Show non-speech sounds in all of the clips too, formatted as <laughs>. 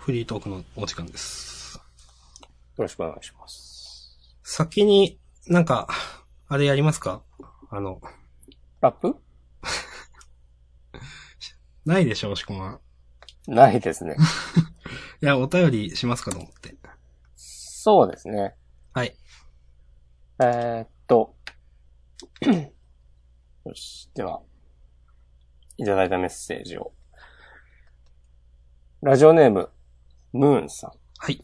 フリートークのお時間です。よろしくお願いします。先に、なんか、あれやりますか？あの、ラップ？<laughs> ないでしょ、押し込まん。ないですね。<laughs> いや、お便りしますかと思って。そうですね。はい。えー、っと。<clears throat> よし。では、いただいたメッセージを。ラジオネーム、ムーンさん。はい。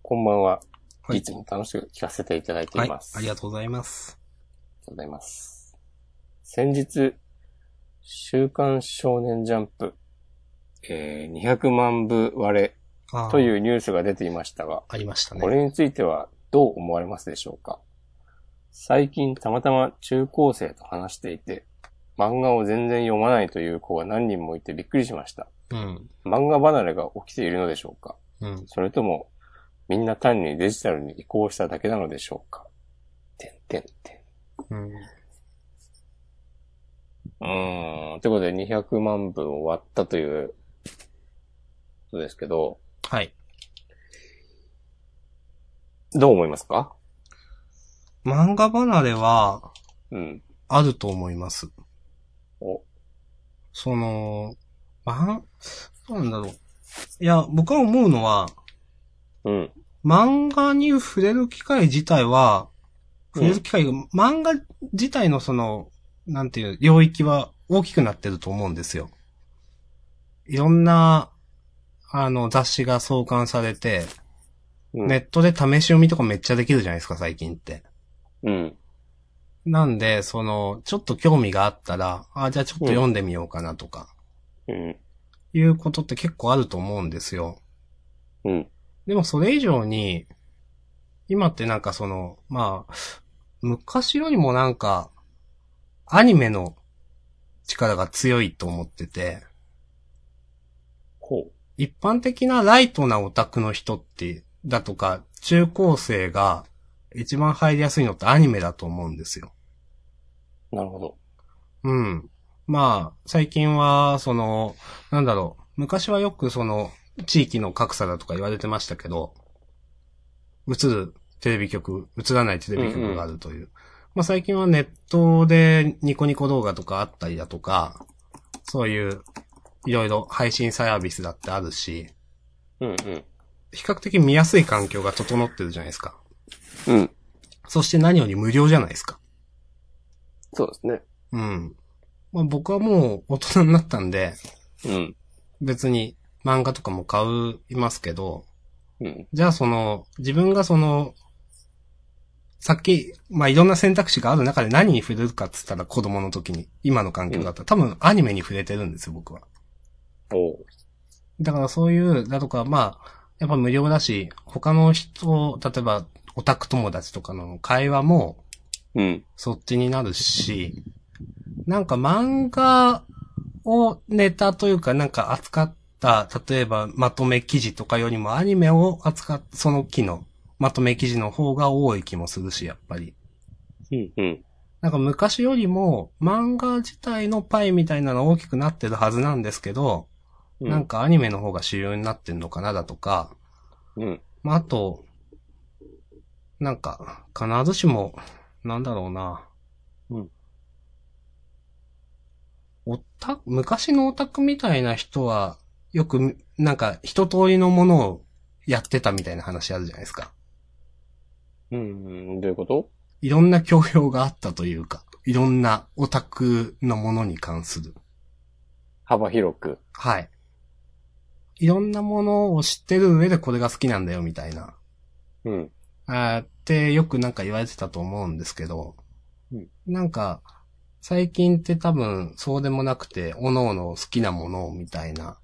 こんばんは。はいいつも楽しく聞かせていただいてはいいま。す。ありがとうございます。ありがとうございます。先日、週刊少年ジャンプ、えー、200万部割れというニュースが出ていましたが、ありましたね。これについてはどう思われますでしょうか？最近たまたま中高生と話していて、漫画を全然読まないという子が何人もいてびっくりしました。うん。漫画離れが起きているのでしょうか？うん。それとも、みんな単にデジタルに移行しただけなのでしょうか？てんてんてん。うん。うーん。ということで200万部終わったということですけど、はい。どう思いますか？漫画離れは、うん。あると思います。お、その、まん、どうなんだろう。いや、僕は思うのは、うん。漫画に触れる機会自体は、触れる機会が、漫画自体のその、なんていう、領域は大きくなってると思うんですよ。いろんな、あの、雑誌が創刊されて、うん。ネットで試し読みとかめっちゃできるじゃないですか、最近って。うん。なんで、その、ちょっと興味があったら、あ、じゃあちょっと読んでみようかなとか、うん。いうことって結構あると思うんですよ。うん。でもそれ以上に、今ってなんかその、まあ、昔よりもなんか、アニメの力が強いと思ってて、ほう。一般的なライトなオタクの人って、だとか、中高生が一番入りやすいのってアニメだと思うんですよ。なるほど。うん。まあ、最近は、その、なんだろう、昔はよくその、地域の格差だとか言われてましたけど、映るテレビ局、映らないテレビ局があるという。まあ最近はネットでニコニコ動画とかあったりだとか、そういう、いろいろ配信サービスだってあるし、うんうん。比較的見やすい環境が整ってるじゃないですか。うん。そして何より無料じゃないですか。そうですね。うん。まあ僕はもう大人になったんで、うん。別に漫画とかも買う、いますけど、うん。じゃあその、自分がその、さっき、まあ、いろんな選択肢がある中で何に触れるかっつったら子供の時に、今の環境だったら、多分アニメに触れてるんですよ、僕は。おう。だからそういう、だとか、まあ、やっぱ無料だし、他の人、例えば、オタク友達とかの会話も、うん。そっちになるし、なんか漫画をネタというかなんか扱った、例えばまとめ記事とかよりもアニメを扱った、その機のまとめ記事の方が多い気もするし、やっぱり。うん。うん。なんか昔よりも漫画自体のパイみたいなの大きくなってるはずなんですけど、なんかアニメの方が主要になってんのかなだとか、うん。まあ、あと、なんか、必ずしも、なんだろうな。うん。オタク、昔のオタクみたいな人は、よく、なんか、一通りのものをやってたみたいな話あるじゃないですか。うん。どういうこと？いろんな教養があったというか、いろんなオタクのものに関する。幅広く？はい。いろんなものを知ってる上でこれが好きなんだよみたいな。うん。あーってよくなんか言われてたと思うんですけど、うんなんか、最近って多分そうでもなくて、各々好きなものをみたいな。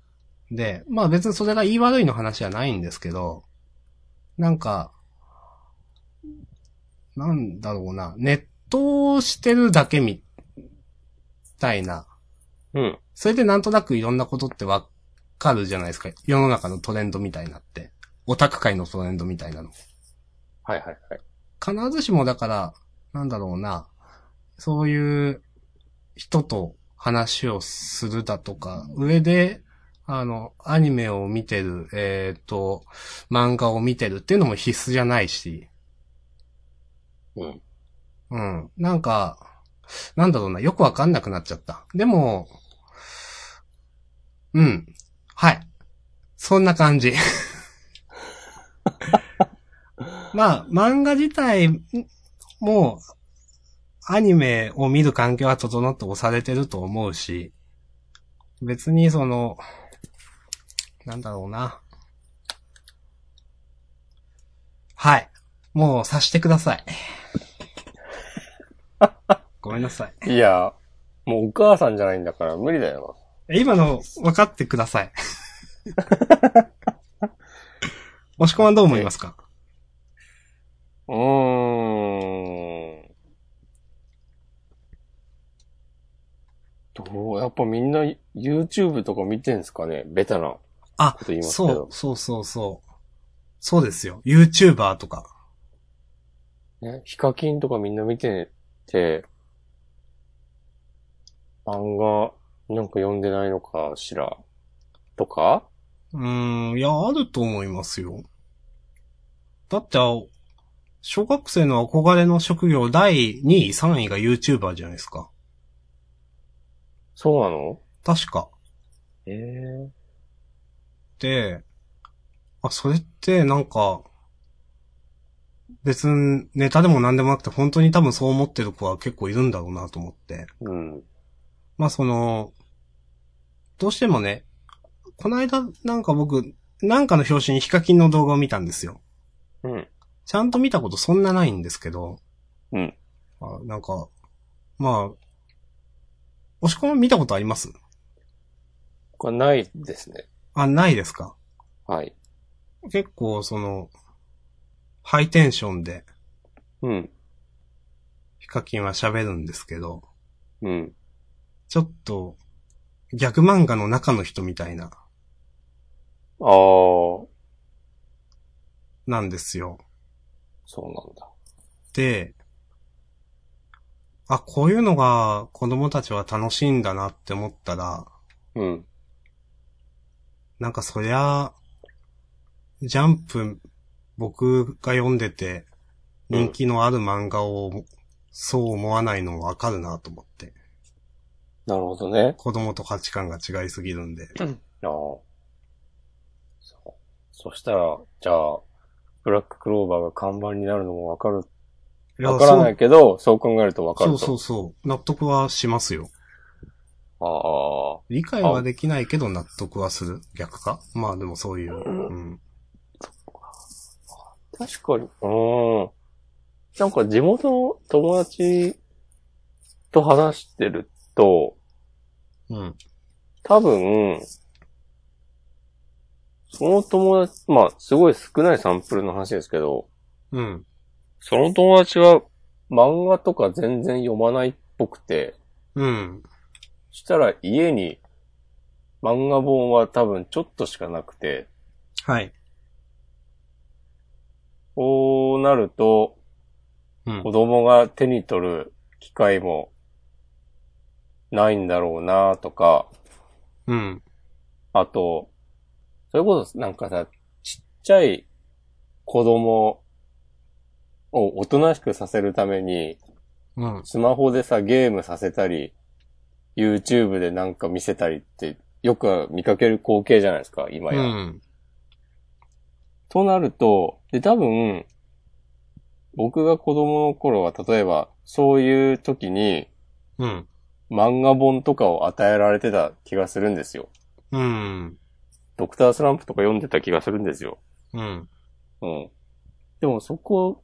で、まあ別にそれが言い悪いの話はないんですけど、なんか、なんだろうな、ネットをしてるだけみたいな。うん。それでなんとなくいろんなことってわかるじゃないですか。世の中のトレンドみたいなって。オタク界のトレンドみたいなの。はいはいはい。必ずしもだから、なんだろうな、そういう人と話をするだとか、上で、あの、アニメを見てる、えっ、と、漫画を見てるっていうのも必須じゃないし、うん。うん。なんか、なんだろうな、よくわかんなくなっちゃった。でも、うん。はい。そんな感じ。<laughs> まあ、漫画自体も、アニメを見る環境は整って押されてると思うし、別にその、なんだろうな。はい。もう察してください。<laughs> ごめんなさい。いや、もうお母さんじゃないんだから無理だよ今の分かってください。押し込まんどう思いますか？な。うーん。どうやっぱみんな YouTube とか見てんすかね？ベタな。あこと言い、ますけどそう、そうそうそう。そうですよ。YouTuber とか。ね、ヒカキンとかみんな見てて、漫画なんか読んでないのかしら？とか？うーん、いや、あると思いますよ。だって、あ小学生の憧れの職業第2位、3位が YouTuber じゃないですか。そうなの？確か。ええで、あ、それってなんか、別にネタでも何でもなくて本当に多分そう思ってる子は結構いるんだろうなと思って。うん。まあその、どうしてもね、この間なんか僕、なんかの表紙にヒカキンの動画を見たんですよ。うん。ちゃんと見たことそんなないんですけど、うん。あなんか、まあ、押し込み見たことあります？これないですね。あ、ないですか？はい。結構その、ハイテンションでうん。ヒカキンは喋るんですけど、うん。ちょっと、ギャグ漫画の中の人みたいな、ああ、なんですよ。そうなんだ。で、あ、こういうのが子供たちは楽しいんだなって思ったら、うん。なんかそりゃ、ジャンプ、僕が読んでて、人気のある漫画を、そう思わないのもわかるなと思って。なるほどね。子供と価値観が違いすぎるんで。ああ。そう。そしたら、じゃあ、ブラッククローバーが看板になるのもわかる。わからないけど、そう考えるとわかると。そうそうそう。納得はしますよ。ああ。理解はできないけど納得はする。逆か？まあでもそういう。うん。確かに。うん。なんか地元の友達と話してると、うん。多分、その友達、まあ、すごい少ないサンプルの話ですけど、うん。その友達は漫画とか全然読まないっぽくて、うん。そしたら家に漫画本は多分ちょっとしかなくて、はい。こうなるとうん子。供が手に取る機会もないんだろうなとか、うん。あと、それこそなんかさ、ちっちゃい子供をおとなしくさせるために、うん。スマホでさ、ゲームさせたり、YouTube でなんか見せたりって、よく見かける光景じゃないですか、今うや。ん。となると、で、多分、僕が子供の頃は、例えば、そういう時に、うん。漫画本とかを与えられてた気がするんですよ。うん。ドクタースランプとか読んでた気がするんですよ。うん。うん。でもそこ、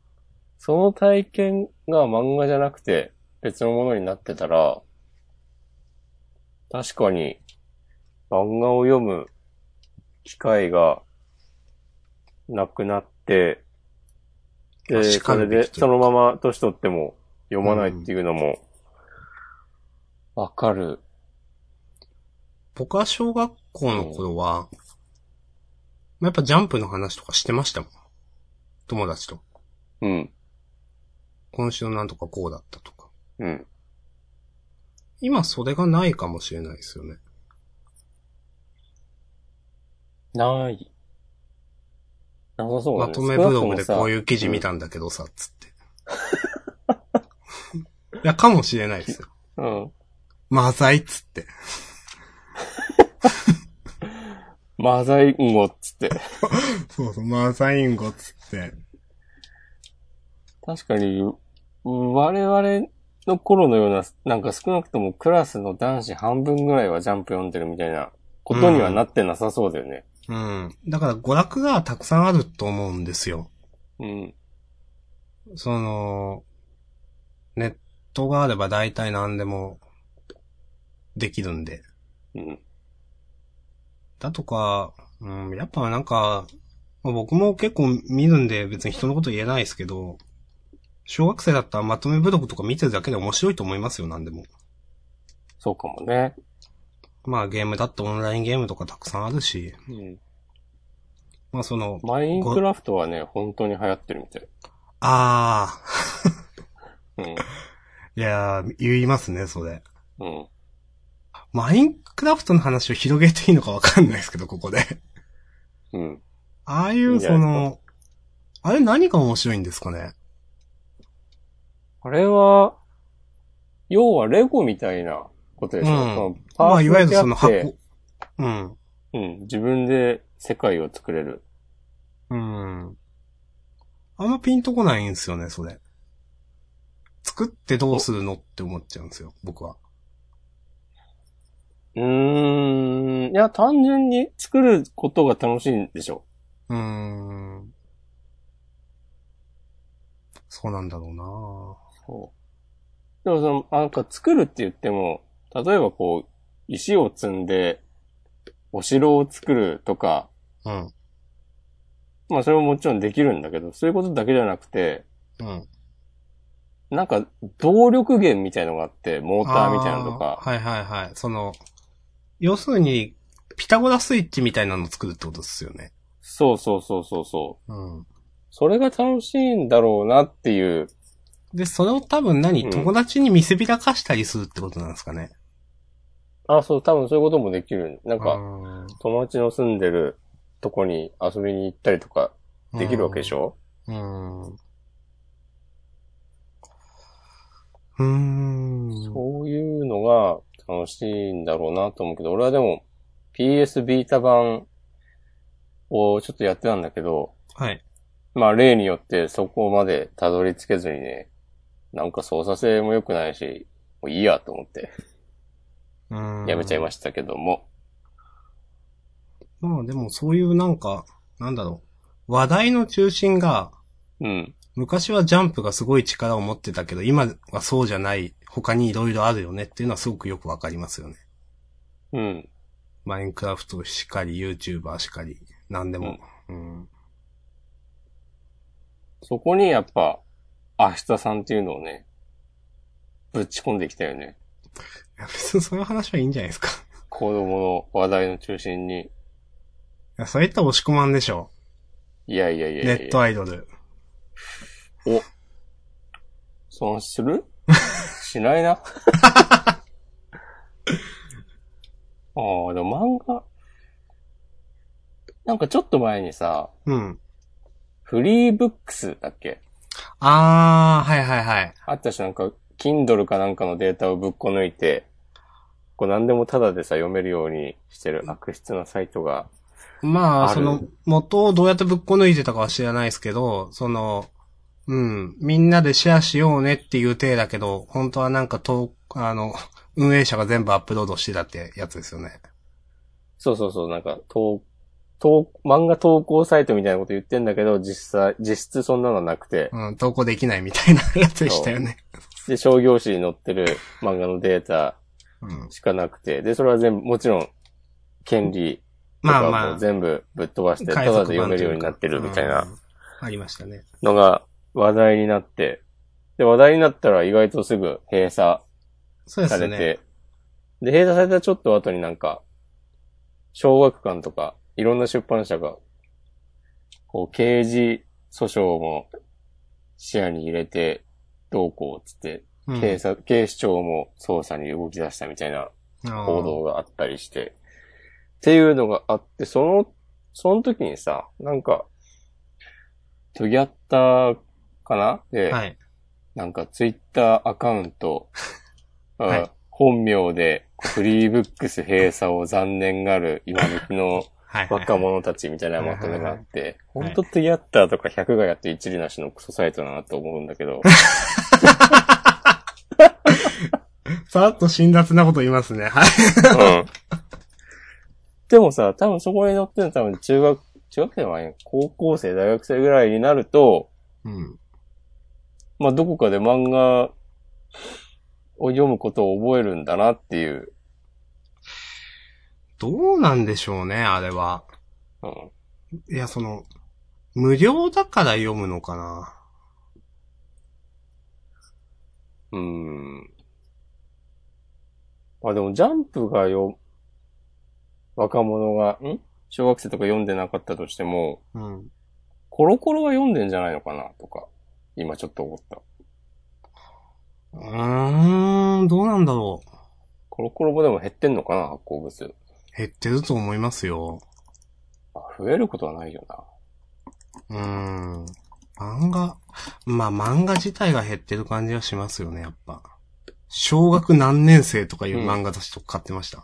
その体験が漫画じゃなくて別のものになってたら、確かに漫画を読む機会がなくなって、で、確それでそのまま年取っても読まないっていうのも、わかる。僕は小学校の頃は、やっぱジャンプの話とかしてましたもん。友達と。うん。今週なんとかこうだったとか。うん。今それがないかもしれないですよね。ない。なさそうだね。まとめブログでこうう。いう記事見たんだけどさ、つって。<laughs> いや、かもしれないですよ。うん。マザイっつって。マザインゴっつって。<laughs> そうそう、マザインゴっつって。確かに、う我々の頃のような、なんか少なくともクラスの男子半分ぐらいはジャンプ読んでるみたいなことにはなってなさそうだよね。うん。だから娯楽がたくさんあると思うんですよ。うん。その、ネットがあれば大体何でもできるんで。うん。だとか、うん、やっぱなんか、まあ僕も結構見るんで別に人のこと言えないですけど、小学生だったらまとめブログとか見てるだけで面白いと思いますよ、何でも。そうかもね。まあゲームだってオンラインゲームとかたくさんあるし、うん。まあその、マインクラフトはね、本当に流行ってるみたい。あうん。ー、いやー、言いますね、それ。うん。マインクラフトの話を広げていいのかわかんないですけど、ここで。うん。ああい、うその、あれ何が面白いんですかね？あれは、要はレゴみたいなことでしょ、うんそのまあ、いわゆるその箱。うん。うん。自分で世界を作れる。うん。あんまピンとこないんですよね、それ。作ってどうするのって思っちゃうんですよ、僕は。うーん。いや、単純に作ることが楽しいんでしょ？うーん。そうなんだろうなそう。でもその、なんか作るって言っても、例えばこう、石を積んで、お城を作るとか、うん。まあそれももちろんできるんだけど、そういうことだけじゃなくて、うん。なんか動力源みたいのがあって、モーターみたいなのとかはいはいはい。その、要するに、ピタゴラスイッチみたいなのを作るってことですよね。そうそうそうそうそう。うん。それが楽しいんだろうなっていう、で、それを多分何、うん友達に見せびらかしたりするってことなんですかね。あ、そう、多分そういうこともできる。なんか、うん友達の住んでるとこに遊びに行ったりとかできるわけでしょ、うん。うーん。そういうのが楽しいんだろうなと思うけど、俺はでも PS ビータ版をちょっとやってたんだけど、はい。まあ例によってそこまでたどり着けずにね、なんか操作性も良くないし、もういいやと思ってうん。やめちゃいましたけども。まあでもそういうなんか、なんだろう。話題の中心が、うん。昔はジャンプがすごい力を持ってたけど、今はそうじゃない、他に色々あるよねっていうのはすごくよくわかりますよね。うん。マインクラフトしかり、YouTuber しかり、なんでも。うん。そこにやっぱ、明日さんっていうのをね、ぶち込んできたよね。いや別にそういう話はいいんじゃないですか。子供の話題の中心に。いや、そういった押し込まんでしょ。いやいやいやいやネットアイドル。お。そのする？<laughs> しないな。<laughs> ああ、でも漫画。なんかちょっと前にさ、うん。フリーブックスだっけ？あー、はいはいはい。あったしなんか、Kindle かなんかのデータをぶっこ抜いて、こう何でもタダでさ読めるようにしてる悪質なサイトが、まあ、その、元をどうやってぶっこ抜いてたかは知らないですけど、その、うん、みんなでシェアしようねっていう体だけど、本当はなんかと、あの、運営者が全部アップロードしてたってやつですよね。そうそうそう、なんか、投、投、漫画投稿サイトみたいなこと言ってんだけど、実際、実質そんなのはなくて、うん、投稿できないみたいなやつでしたよね。<laughs> で、商業誌に載ってる漫画のデータうん。しかなくて、で、それは全部、もちろん、権利とかまあまあ、も全部ぶっ飛ばして、ただで読めるようになってるみたいなうんありましたね。のが話題になって、で、話題になったら意外とすぐ閉鎖そうですね。されて、で、閉鎖されたちょっと後になんか、小学館とか、いろんな出版社が、こう、刑事訴訟も視野に入れて、どうこうつって、うん。警察、警視庁も捜査に動き出したみたいな報道があったりして、っていうのがあって、そのその時にさ、なんか、トギャッターかな？で、はい。なんかツイッターアカウント、<laughs> うんはい。本名でフリーブックス閉鎖を残念がる今時のはい。若者たちみたいなまとめがあって、はいほんとトゥギャッターとか100がやって一理なしのクソサイトだなと思うんだけど、さらっと辛辣なこと言いますね。はい。うん。でもさ、多分そこに載ってるの多分中学、中学生はね、高校生、大学生ぐらいになると、うん。まあどこかで漫画を読むことを覚えるんだなっていう、どうなんでしょうね、あれは。うん。いや、その、無料だから読むのかな。うーん。まあでもジャンプがよ、若者が、ん？小学生とか読んでなかったとしても、うん。コロコロは読んでんじゃないのかなとか、今ちょっと思った。うーん、どうなんだろう。コロコロもでも減ってんのかな発行部数。減ってると思いますよ。あ増えることはないよな。うーん。漫画、まあ漫画自体が減ってる感じはしますよね、やっぱ。小学何年生とかいう漫画たちとか買ってました。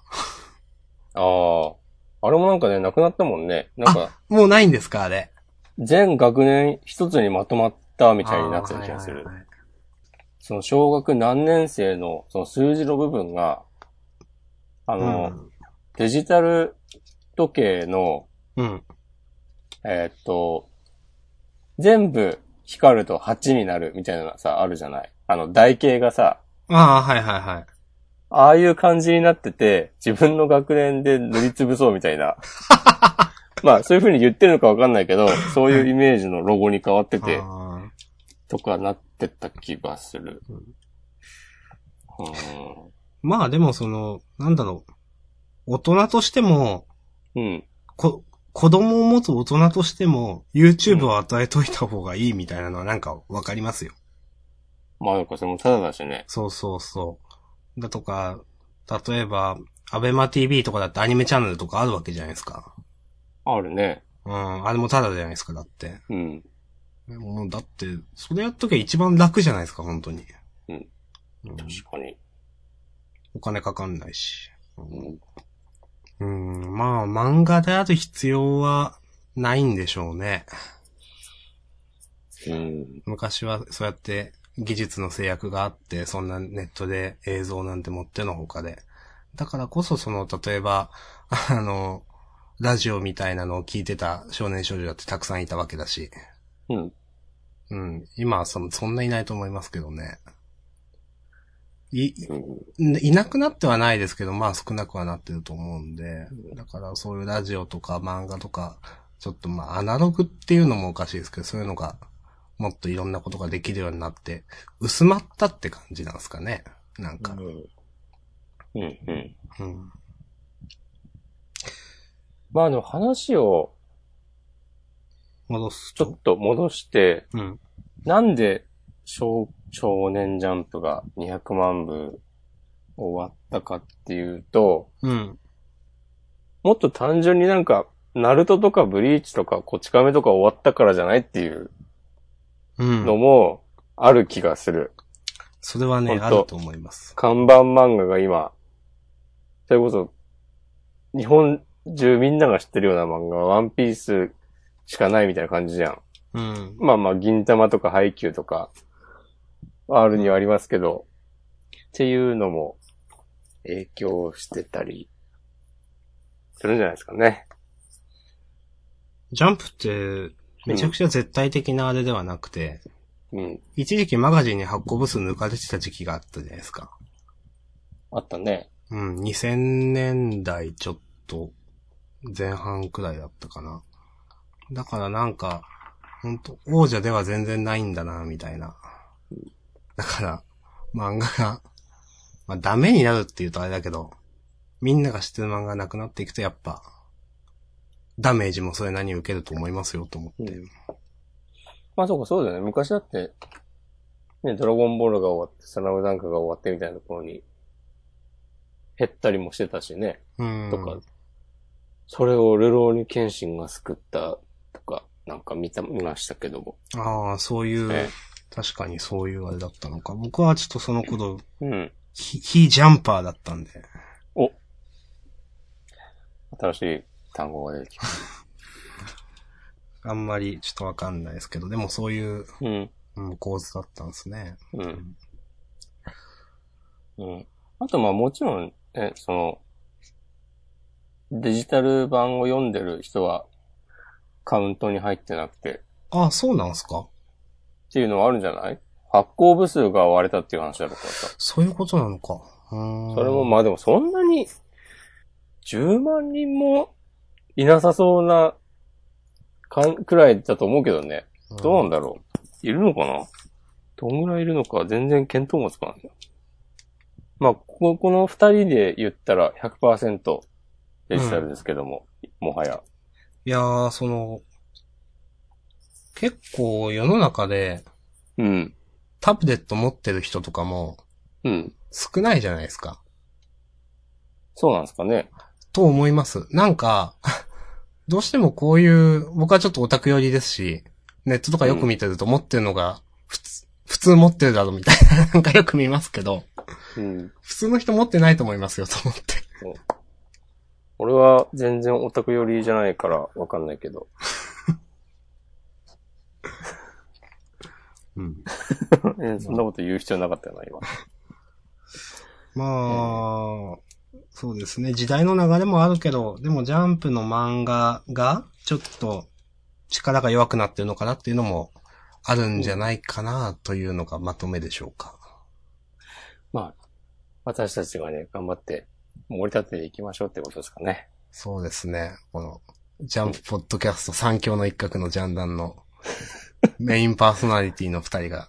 ああ。あれもなんかね、なくなったもんね。なんか、もうないんですか、あれ？全学年一つにまとまったみたいになってる気がするあー。はいはいはいその小学何年生のその数字の部分が、あの、デジタル時計の、うん。うん。えーっと、全部光ると8になるみたいなのがさ、あるじゃない？あの、台形がさ、ああ、はいはいはい。ああいう感じになってて、自分の学年で塗りつぶそうみたいな。<laughs> まあ、そういう風に言ってるのかわかんないけど、そういうイメージのロゴに変わってて、とかなってた気がする。うんうん。まあでもその、なんだろう。大人としても、うん。こ、子供を持つ大人としても、YouTube を与えといた方がいいみたいなのはなんかわかりますよ。まあ、なんかそれもただだしね。そうそうそう。だとか、例えば、アベマ TV とかだってアニメチャンネルとかあるわけじゃないですか。あるね。うん、あれもタダじゃないですか、だって。うん。もうだって、それやっときゃ一番楽じゃないですか、本当に。うんうん。確かに。お金かかんないし。うん。うん、まあ、漫画である必要はないんでしょうね。うん。昔はそうやって技術の制約があって、そんなネットで映像なんて持ってのほかで。だからこそその、例えば、あの、ラジオみたいなのを聞いてた少年少女だってたくさんいたわけだし。うん。うん。今はそそんないないと思いますけどね。い、うん。いなくなってはないですけど、まあ少なくはなってると思うんで。だからそういうラジオとか漫画とか、ちょっとまあアナログっていうのもおかしいですけど、そういうのがもっといろんなことができるようになって、薄まったって感じなんですかね。なんか。うん。うん。うん。まあでも話を戻すとちょっ。と戻して、うん。なんで少少年ジャンプが200万部終わったかっていうと、うん。もっと単純になんか、ナルトとかブリーチとかこち亀とか終わったからじゃないっていううん。のもある気がする。それはね、あると思います。看板漫画が今、それこそ、日本中みんなが知ってるような漫画はワンピースしかないみたいな感じじゃん。うん。まあまあ、銀玉とかハイキューとか、あるにはありますけど、っていうのも影響してたり、するんじゃないですかね。ジャンプって、めちゃくちゃ絶対的なあれではなくて、うん。一時期マガジンに発行部数抜かれてた時期があったじゃないですか。あったね。うん、2000年代ちょっと前半くらいだったかな。だからなんか、本当王者では全然ないんだな、みたいな。だから、漫画が、まあダメになるって言うとあれだけど、みんなが知ってる漫画がなくなっていくとやっぱ、ダメージもそれなりに受けると思いますよと思って。まあそうか、そうだよね。昔だって、ね、ドラゴンボールが終わって、サラムダンクが終わってみたいなところに、減ったりもしてたしね。うん。とか、それをルローニケンシンが救ったとか、なんか見た、見ましたけども。ああ、そういう、え確かにそういうあれだったのか。僕はちょっとその頃、うん。ヒヒジャンパーだったんで。お新しい単語が出てきた。<laughs> あんまりちょっとわかんないですけど、でもそういう、うん。うん、構図だったんですね。うん。うん。あと、まあもちろん、ね、その、デジタル版を読んでる人は、カウントに入ってなくて、ああ、そうなんすかっていうのはあるんじゃない？発行部数が割れたっていう話だろうからさ。そういうことなのか。うーんそれもまあでもそんなに、10万人もいなさそうな、かん、くらいだと思うけどね。どうなんだろういるのかな？どんぐらいいるのか全然見当もつかないな。まあ、こここの二人で言ったら100%デジタルですけども、もはや。いやー、その、結構世の中でうん。タブレット持ってる人とかもうん。少ないじゃないですか。そうなんですかね。と思います。なんか、<laughs> どうしてもこういう、僕はちょっとオタク寄りですし、ネットとかよく見てると持ってるのが、普通、普通持ってるだろみたいな、<laughs> なんかよく見ますけど、うん。普通の人持ってないと思いますよ、と思って。俺は全然オタク寄りじゃないからわかんないけど。うん。<laughs> えそんなこと言う必要なかったよな、今。<laughs> まあ、そうですね。時代の流れもあるけど、でもジャンプの漫画が、ちょっと力が弱くなってるのかなっていうのもあるんじゃないかなというのがまとめでしょうか。まあ、私たちがね、頑張って盛り立てていきましょうってことですかね。そうですね。この、ジャンプポッドキャスト三強の一角のジャンダンの <laughs> <laughs> メインパーソナリティの二人が。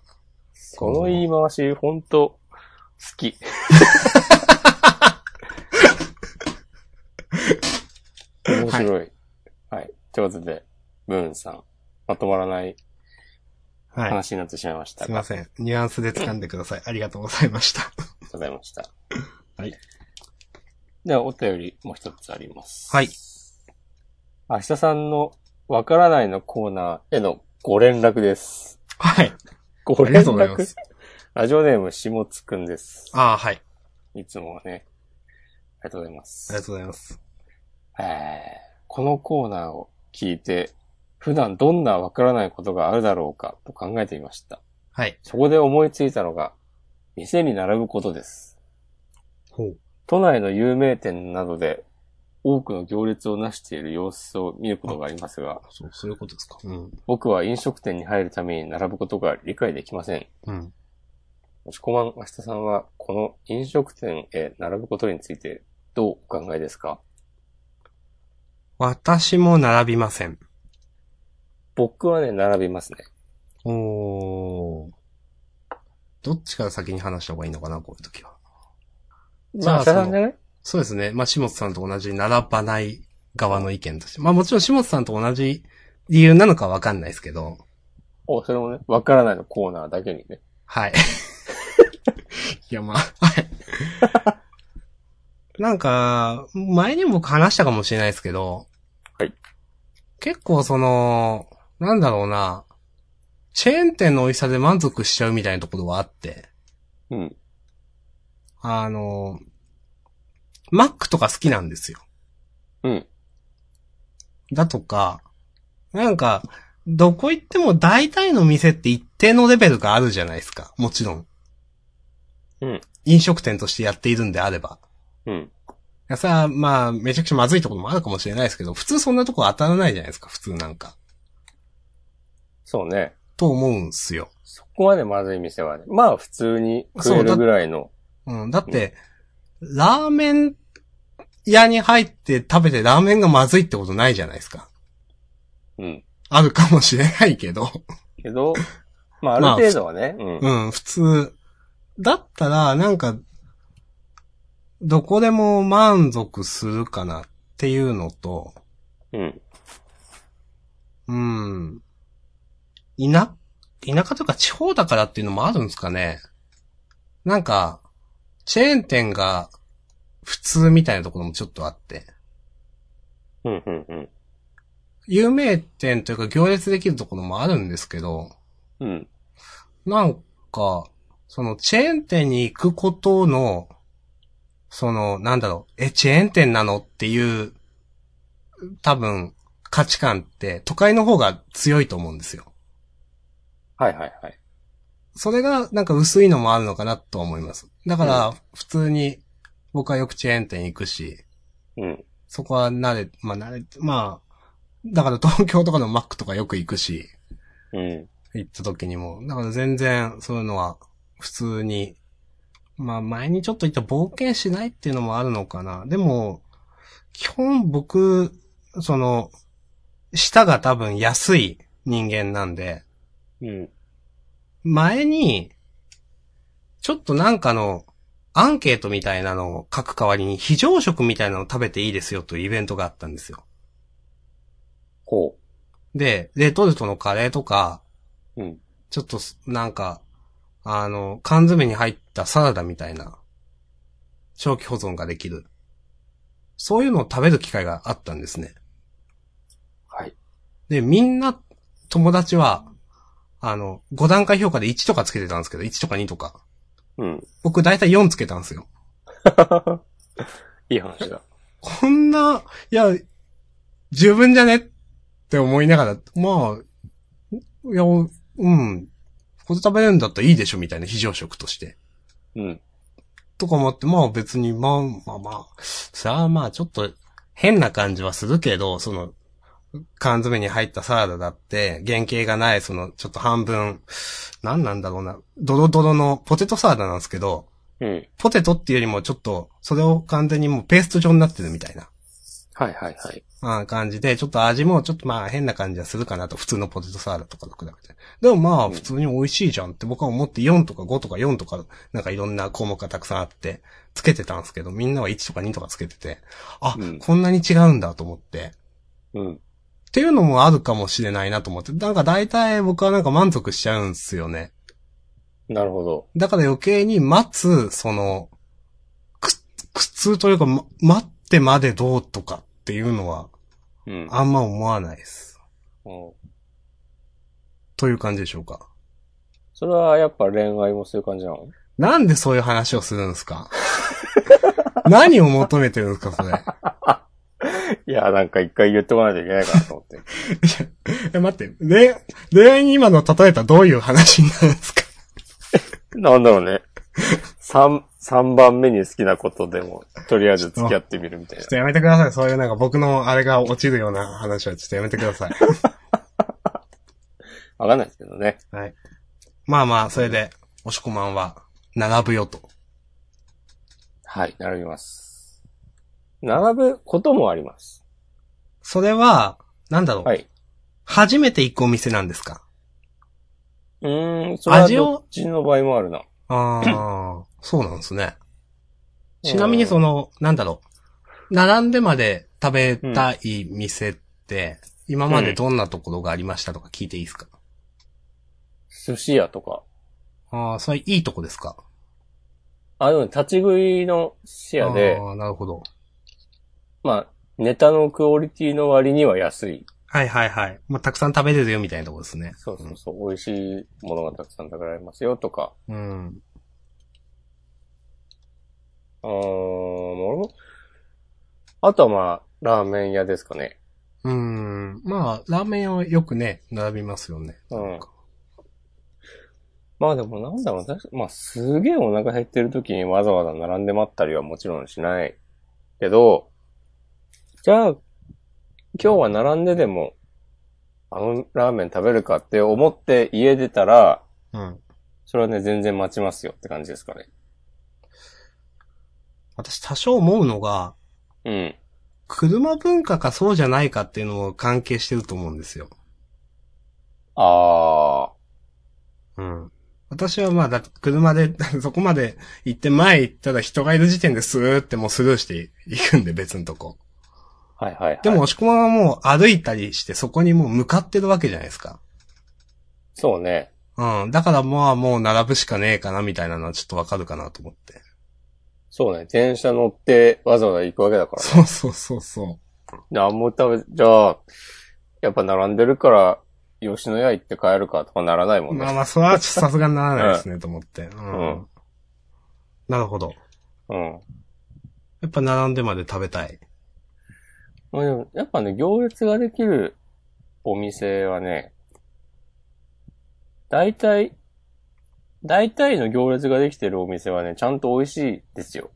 その言い回し、ほんと、好き。<laughs> 面白い。はい。ということで、ブーンさん、まとまらないはい。話になってしまいましたが、すいません。ニュアンスで掴んでください。ありがとうございました。ありがとうございました。<laughs> はい。では、お便りもう一つあります。はい。明日さんのわからないのコーナーへのご連絡です。はい。ご連ありがとうございま絡す。ラジオネーム、しもつくんです。ああ、はい。いつもはね。ありがとうございます。ありがとうございます。えーこのコーナーを聞いて、普段どんなわからないことがあるだろうかと考えてみました。はい。そこで思いついたのが、店に並ぶことです。ほう。都内の有名店などで多くの行列をなしている様子を見ることがありますが、そう、そういうことですか。うん。僕は飲食店に入るために並ぶことが理解できません。うん。もしこまん、明日さんは、この飲食店へ並ぶことについて、どうお考えですか？私も並びません。僕はね、並びますね。おー。どっちから先に話した方がいいのかな、こういう時は。じまあ明日さんじゃないそうですね。まあ、下津さんと同じ並ばない側の意見として。まあ、もちろん下津さんと同じ理由なのかわかんないですけど。お、それもね、わからないのコーナーだけにね。はい。<laughs> いや、まあ、はい。<laughs> なんか、前にも僕話したかもしれないですけど。はい。結構その、なんだろうな。チェーン店の美味しさで満足しちゃうみたいなところはあって。うん。あの、マックとか好きなんですよ。うん。だとか、なんか、どこ行っても大体の店って一定のレベルがあるじゃないですか。もちろん。うん。飲食店としてやっているんであれば。うん。いやさあ、まあ、めちゃくちゃまずいところもあるかもしれないですけど、普通そんなとこ当たらないじゃないですか、普通なんか。そうね。と思うんすよ。そこまでまずい店はね。まあ、普通に食えるぐらいの。うん。だって、ラーメン屋に入って食べてラーメンがまずいってことないじゃないですか。うん。あるかもしれないけど。けど、<laughs> まあ、ある程度はね。うん。うん、普通。だったら、なんか、どこでも満足するかなっていうのと、うん。うん。田、田舎というか地方だからっていうのもあるんですかね。なんか、チェーン店が普通みたいなところもちょっとあって。うん、うん、うん。有名店というか行列できるところもあるんですけど、うん。なんか、そのチェーン店に行くことの、その、なんだろう、え、チェーン店なのっていう、多分、価値観って都会の方が強いと思うんですよ。はいはいはい。それがなんか薄いのもあるのかなと思います。だから、う普通に僕はよくチェーン店行くし、うん。そこは慣れ、まあ慣れ、まあ、だから <laughs> 東京とかのマックとかよく行くし、うん。行った時にも。だから全然そういうのは普通に、まあ前にちょっと言った冒険しないっていうのもあるのかな。でも、基本僕、その、舌が多分安い人間なんで、うん。前に、ちょっとなんかの、アンケートみたいなのを書く代わりに非常食みたいなのを食べていいですよというイベントがあったんですよ。ほで、レトルトのカレーとか、う。うん。ちょっとす、なんか、あの、缶詰に入ったサラダみたいな、長期保存ができる。そういうのを食べる機会があったんですね。はい。で、みんな、友達は、あの、5段階評価で1とかつけてたんですけど、1とか2とか。うん。僕大体4つけたんですよ。いい話だ。こんな、いや、十分じゃねって思いながら、まあ、いや、うん。これ食べれるんだったらいいでしょみたいな非常食として。うん。とか思って、まあ別に、まあまあまあ、さあまあちょっと変な感じはするけど、その、缶詰に入ったサラダだって、原型がない、その、ちょっと半分、何なんだろうな、ドロドロのポテトサラダなんですけど、うん。ポテトっていうよりもちょっと、それを完全にもうペースト状になってるみたいな。はいはいはい。まあ感じで、ちょっと味もちょっとまあ変な感じはするかなと、普通のポテトサラダとかと比べて。でもまあうん普通に美味しいじゃんって僕は思って4とか5とか4とか、なんかいろんな項目がたくさんあって、つけてたんですけど、みんなは1とか2とかつけてて、あ、うんこんなに違うんだと思って。うん。っていうのもあるかもしれないなと思って、なんか大体僕はなんか満足しちゃうんすよね。なるほど。だから余計に待つ、その、く、苦痛というか、ま、待ってまでどうとかっていうのは、うん。あんま思わないです。うんという感じでしょうか？それはやっぱ恋愛もそういう感じなの？なんでそういう話をするんですか？<laughs> 何を求めてるんですか、それ？<laughs> いや、なんか一回言ってこないといけないかなと思って。え、待って、恋、恋愛に今の例えたらどういう話になるんですか？<laughs> なんだろうね。三、三番目に好きなことでも、とりあえず付き合ってみるみたいなちょっ。とやめてください。そういうなんか僕のあれが落ちるような話はちょっとやめてください。<laughs> わかんないですけどね。はい。まあまあ、それで、押し込まんは、並ぶよと。はい、並びます。並ぶこともあります。それは、なんだろう。はい。初めて行くお店なんですか？うーん、それは味を？どっちの場合もあるな。ああ、<laughs> そうなんですね。ちなみにその、なんだろう。並んでまで食べたい店って、今までどんなところがありましたとか聞いていいですか、寿司屋とか。ああ、それいいとこですか？あ、でも立ち食いの寿司屋で、ああ、なるほど。まあ、ネタのクオリティの割には安い。はいはいはい。まあ、たくさん食べれるよみたいなとこですね。そうそうそう、美味しいものがたくさん食べられますよとか。うん。うーあとはまあ、ラーメン屋ですかね。うん。まあ、ラーメン屋はよくね、並びますよね。うんまあでもなんだろう、まあすげえお腹減ってる時にわざわざ並んで待ったりはもちろんしない。けど、じゃあ、今日は並んででも、あのラーメン食べるかって思って家出たら、うん。それはね、全然待ちますよって感じですかね。私多少思うのが、うん。車文化かそうじゃないかっていうのも関係してると思うんですよ。あうん。私はまあ、だって車で、<laughs> そこまで行って前行ったら人がいる時点でスーってもうスルーしていくんで別のとこ。ー。はいはいはい。でも、押し込まはもう歩いたりしてそこにもう向かってるわけじゃないですか。そうね。うん。だからまあもう並ぶしかねえかなみたいなのはちょっとわかるかなと思って。そうね。電車乗ってわざわざ行くわけだからね。そうそうそうそなんも食べ、じゃあ、やっぱ並んでるから、吉野家行って帰るかとかならないもんね。まあまあ、それはちょっと <laughs> さすがにならないですね、と思って。うん。うんなるほど。うん。やっぱ並んでまで食べたい。まあでも、やっぱね、行列ができるお店はね、大体、大体の行列ができてるお店はね、ちゃんと美味しいですよ。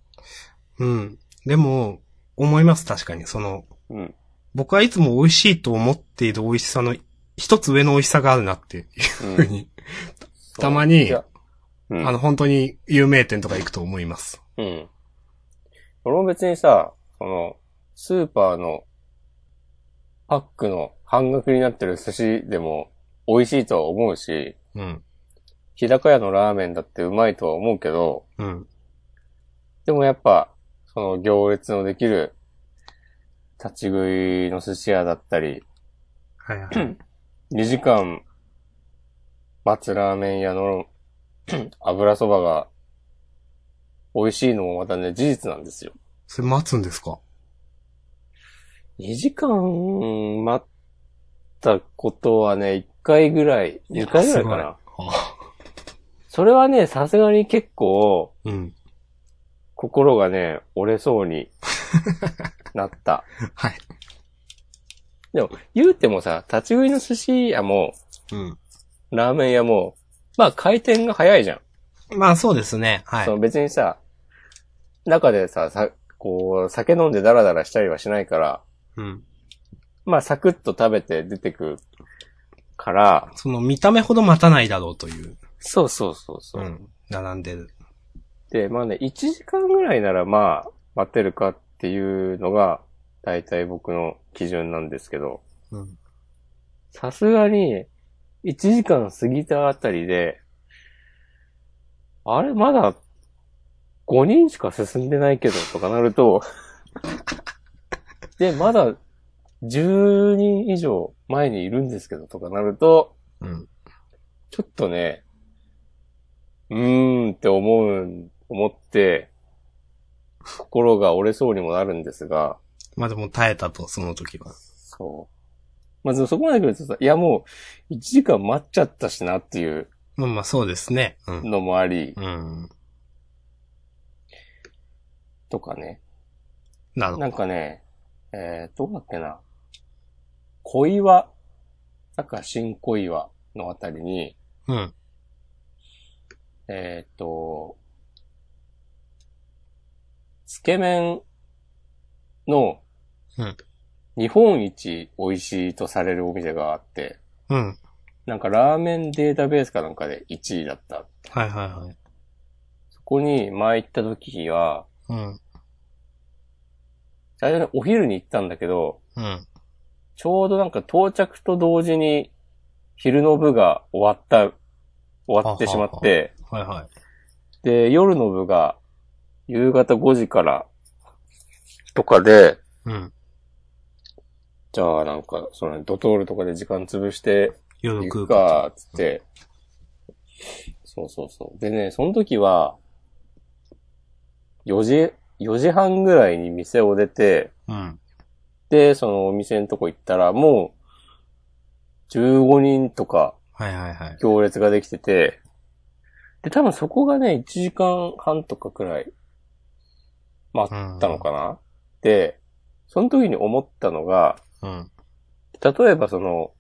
うん。でも、思います、確かに。その、うん。僕はいつも美味しいと思っている美味しさの一つ上の美味しさがあるなっていううんふうに、たまにうん。あの、本当に有名店とか行くと思います。うん。俺も別にさ、その、スーパーのパックの半額になってる寿司でも美味しいとは思うし、うん。日高屋のラーメンだってうまいとは思うけど、うん。でもやっぱ、その行列のできる立ち食いの寿司屋だったり、はいはい。<clears throat> 2時間待つラーメン屋の <clears throat> 油そばが美味しいのもまたね、事実なんですよ。それ待つんですか？2時間待ったことはね、1回ぐらい、2回ぐらいかな。あそれはね、さすがに結構、うん。心がね、折れそうに <laughs> なった。はい。でも、言うてもさ、立ち食いの寿司屋も、うん。ラーメン屋も、まあ回転が早いじゃん。まあそうですね。はいそ。の別にさ、中でさ、さ、こう、酒飲んでダラダラしたりはしないから、うん。まあサクッと食べて出てくから、その見た目ほど待たないだろうという。そうそうそうそうう。ん。並んでる。で、まあね、1時間ぐらいならまあ、待てるかっていうのが、大体僕の基準なんですけど、うん。さすがに、1時間過ぎたあたりで、あれ、まだ、5人しか進んでないけど、とかなると、<laughs> で、まだ、10人以上前にいるんですけど、とかなると、うん。ちょっとね、うーんって思う、思って、心が折れそうにもなるんですが、まあでも耐えたと、その時は。そう。まずそこまで来るとさ、いやもう、1時間待っちゃったしなっていうまあまあそうですね。うん。のもあり、うん。とかね。なるほど。なんかね、えー、どうだっけな。小岩、なんか新小岩のあたりに、うん。えっ、と、つけ麺のうん。日本一美味しいとされるお店があって、うん。なんかラーメンデータベースかなんかで1位だった。はいはいはい。そこに前行った時は、うん。最初にお昼に行ったんだけど、うん。ちょうどなんか到着と同時に昼の部が終わった、終わってしまって、はいはい。で、夜の部が夕方5時からとかで、うん。じゃあなんか、そのドトールとかで時間潰して夜行く。か、つって。そうそうそう。でね、その時は、4時、4時半ぐらいに店を出て、うん。で、そのお店のとこ行ったら、もう、15人とかはいはいはい。行列ができてて、で、多分そこがね、1時間半とかくらい待ったのかな、で、その時に思ったのが、うん。例えばその、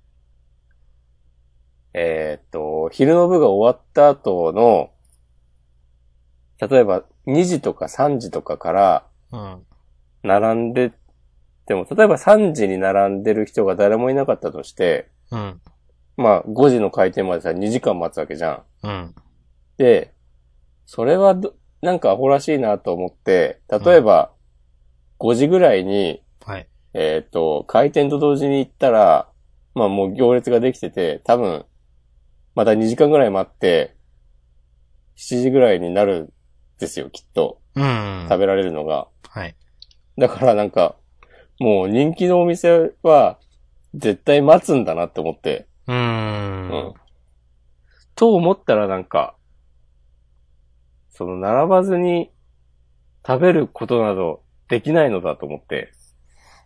えーっと、昼の部が終わった後の、例えば2時とか3時とかからうん。並んででも、例えば3時に並んでる人が誰もいなかったとして、うん。まあ5時の開店までさ2時間待つわけじゃん。うん。で、それはど、なんかアホらしいなと思って、例えば5時ぐらいに、はい。えっ、と、開店と同時に行ったら、まあもう行列ができてて、多分、また2時間ぐらい待って、7時ぐらいになるんですよ、きっと。うん。食べられるのが。はい。だからなんか、もう人気のお店は、絶対待つんだなって思って。うーん。うん。と思ったらなんか、その並ばずに食べることなどできないのだと思って。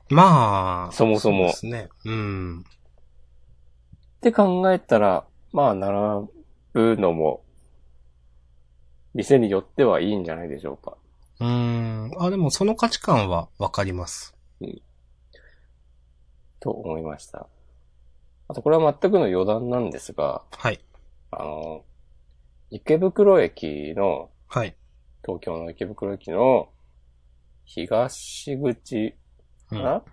まあ、そもそもうですね。うん。って考えたら、まあ、並ぶのも、店によってはいいんじゃないでしょうか。うーん。あ、でもその価値観はわかります。と思いました。あと、これは全くの余談なんですが、はい。あの、池袋駅の、はい。東京の池袋駅の、東口うん。かな、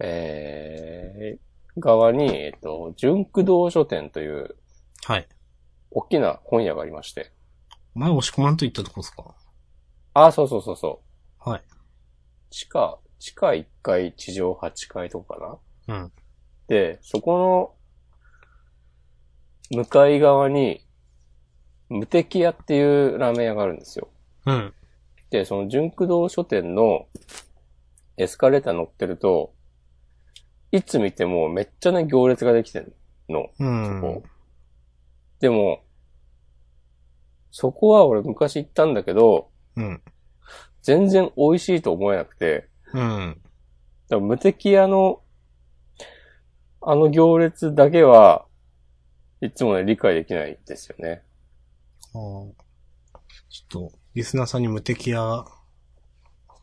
えー、側に、えっと、純駆動書店という、はい。大きな本屋がありまして。前押し込まんと言ったとこですか？あ、そうそうそうそう。はい。地下、地下1階、地上8階とかかな？うん。で、そこの、向かい側に、無敵屋っていうラーメン屋があるんですよ。うん。で、その純駆動書店のエスカレーター乗ってると、いつ見てもめっちゃね行列ができてるの。うん。そこでも、そこは俺昔行ったんだけど、うん。全然美味しいと思えなくて、うん。だから無敵屋の、あの行列だけは、いつもね、理解できないですよね。あーちょっと、リスナーさんに無敵や、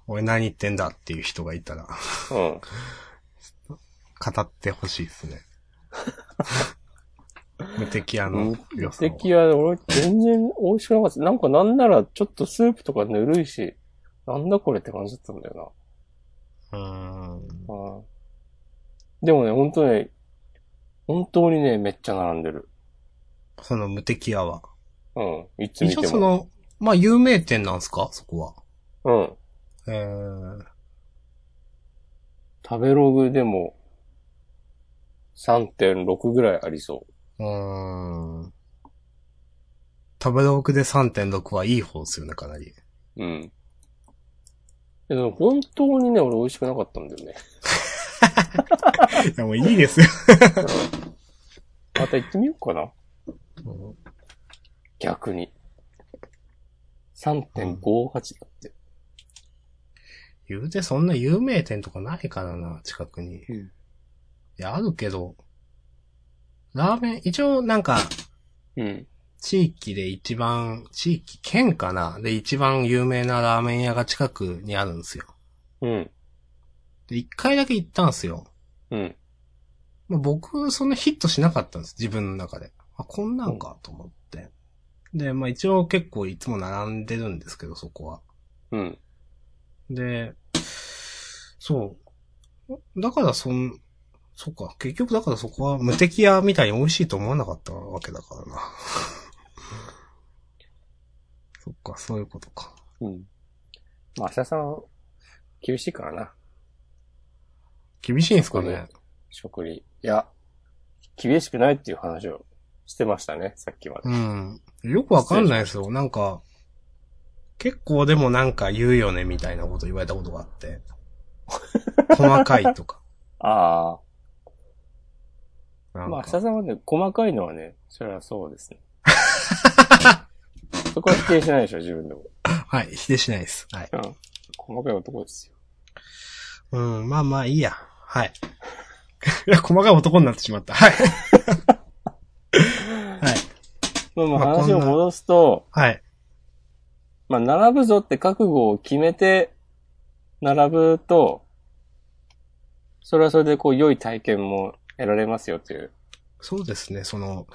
俺何言ってんだっていう人がいたら、うん。<laughs> 語ってほしいですね。無敵屋の無良さを。敵屋、俺全然美味しくなかった。なんかなんならちょっとスープとかぬるいし、なんだこれって感じだったんだようーん。な。うんでもね、本当ね、本当にね、めっちゃ並んでる。その無敵屋は。うん。いつ見一応ても。その、まあ有名店なんすか？そこは。うん。えー、食べログでも3.6ぐらいありそうーん。食べログで3.6はいい方ですよね、かなり。う。うん。でも本当にね、俺美味しくなかったんだよね。いや、もういいですよ。また行ってみようかな。逆に。3.58だって。言うてそんな有名店とかないからな、近くに。うんいや、あるけど、ラーメン、一応なんか、うん。地域で一番、地域、県かな？で一番有名なラーメン屋が近くにあるんですよ。うん。で、一回だけ行ったんですよ。うん。まあ、僕、そんなヒットしなかったんです、自分の中で。あ、こんなんかと思って。で、まあ一応結構いつも並んでるんですけど、そこは。うん。で、そう。だからそん、そっか、結局だからそこは無敵屋みたいに美味しいと思わなかったわけだからな。<laughs> そっか、そういうことか。うん。まあ、明日さん、厳しいからな。厳しいんすかね食理。いや、厳しくないっていう話をしてましたね、さっきまで。うん。よくわかんないですよ。なんか、結構でもなんか言うよねみたいなこと言われたことがあって。<laughs> 細かいとか。ああ。まあ、明日さんはね、細かいのはね、それはそうですね。<laughs> そこは否定しないでしょ、自分でも。はい、否定しないです。はい。うん。細かい男ですよ。うん、まあまあいいや。はい。いや、細かい男になってしまった。はい。<laughs> はい。まあまあ話を戻すと、はい。まあ、並ぶぞって覚悟を決めて、並ぶと、それはそれでこう、良い体験も得られますよという。そうですね、その、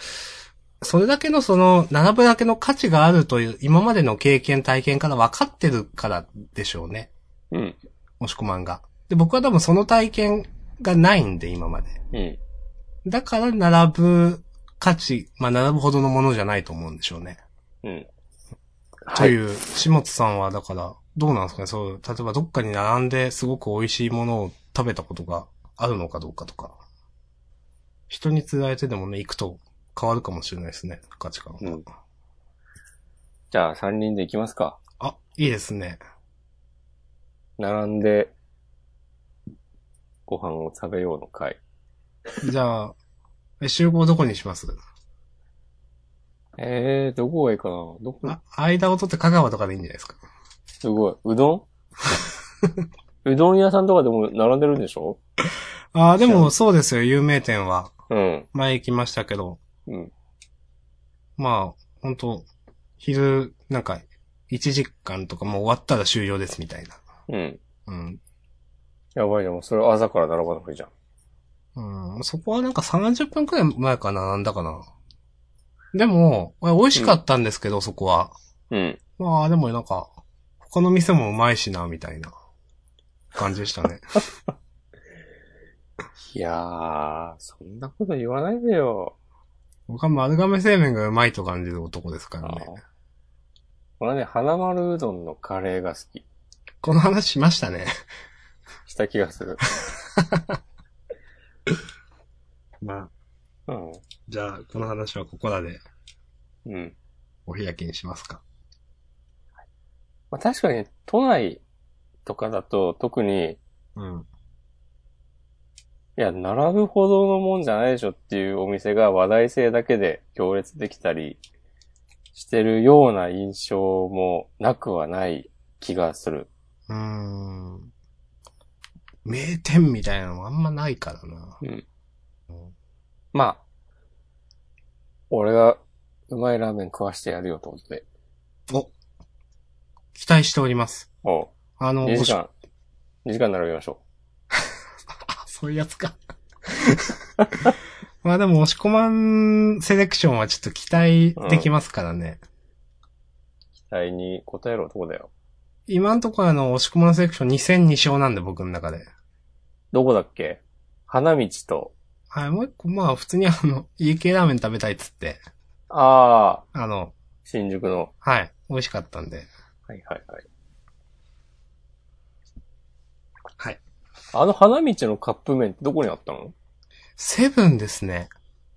それだけのその、並ぶだけの価値があるという、今までの経験、体験から分かってるからでしょうね。うん。もしこまんが。で、僕は多分その体験がないんで、今まで。うん。だから、並ぶ価値、まあ、並ぶほどのものじゃないと思うんでしょうね。うん。という、下津さんは、だから、どうなんですかね？そう、例えばどっかに並んですごく美味しいものを食べたことがあるのかどうかとか。人に伝えてでもね、行くと変わるかもしれないですね、価値観が。うんじゃあ、三人で行きますか。あ、いいですね。並んで、ご飯を食べようの会。じゃあ、え集合どこにします？えー、どこがいいかなどこ、あ、間を取って香川とかでいいんじゃないですか。すごい。うどん？<laughs> うどん屋さんとかでも並んでるんでしょ？ああ、でもそうですよ、有名店は。うん。前行きましたけど。うん。まあ、本当昼、なんか、1時間とかもう終わったら終了ですみたいな。うん。うん。やばいじゃん。もうそれ朝から並ばなくていいじゃん。うん、そこはなんか30分くらい前かな、なんだかな。でも、美味しかったんですけど、そこは。うん。まあ、でもなんか、他の店もうまいしな、みたいな感じでしたね。<laughs> いやー、そんなこと言わないでよ。僕は丸亀製麺がうまいと感じる男ですからね。俺はね、花丸うどんのカレーが好き。この話しましたね。した気がする。<laughs> まあ、うん。じゃあ、この話はここらでうん。お開きにしますか。まあ、確かに、都内とかだと特に、うん。いや、並ぶほどのもんじゃないでしょっていうお店が話題性だけで行列できたりしてるような印象もなくはない気がする。うーん。名店みたいなのもあんまないからな。まあ、俺がうまいラーメン食わしてやるよってことで。お期待しております。おうあの、2おし時間、2時間並びましょあ、そういうやつか。<laughs> まあでも、押し込まんセレクションはちょっと期待できますからね。う。期待に応える男だよ。今んところあの、押し込まんセレクション2戦2勝なんで、僕の中で。どこだっけ？花道と、はい、もう一個、まあ普通にあの、家系ラーメン食べたいっつって、ああ、あの、新宿の。はい、美味しかったんで。はいはいはい。はい。あの花道のカップ麺ってどこにあったの？セブンですね。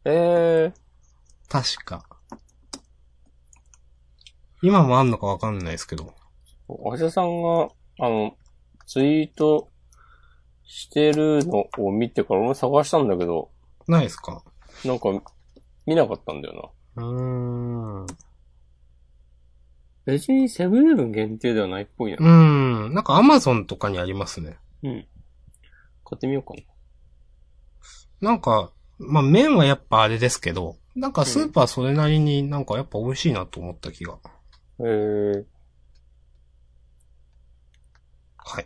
ええ確か。今もあんのかわかんないですけど。ー、橋田さんが、あの、ツイートしてるのを見てから俺も探したんだけど、ないですか？なんか、見なかったんだよな。うーん。別にセブンイレブン限定ではないっぽいな。うーん。なんかアマゾンとかにありますね。うん。買ってみようかなんか、まあ麺はやっぱあれですけど、なんかスーパーそれなりになんかやっぱ美味しいなと思った気が。な。えー、はい。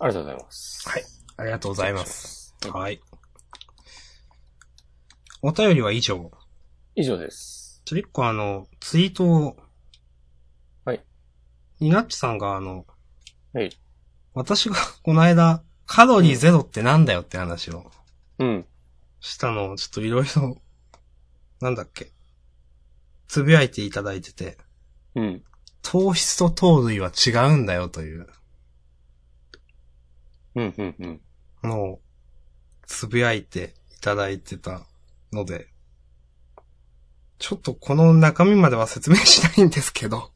ありがとうございます。はい。ありがとうございます。はいはい。お便りは以上。以上です。ちょ、一個あの、ツイートを。はい。ニナッチさんがあの、はい。私がこの間、カロリーゼロってなんだよって話をうん。したのを、ちょっといろいろ、なんだっけ。つぶやいていただいてて、うん。糖質と糖類は違うんだよといううん、うん、うん。のを、つぶやいていただいてたので、ちょっとこの中身までは説明しないんですけど、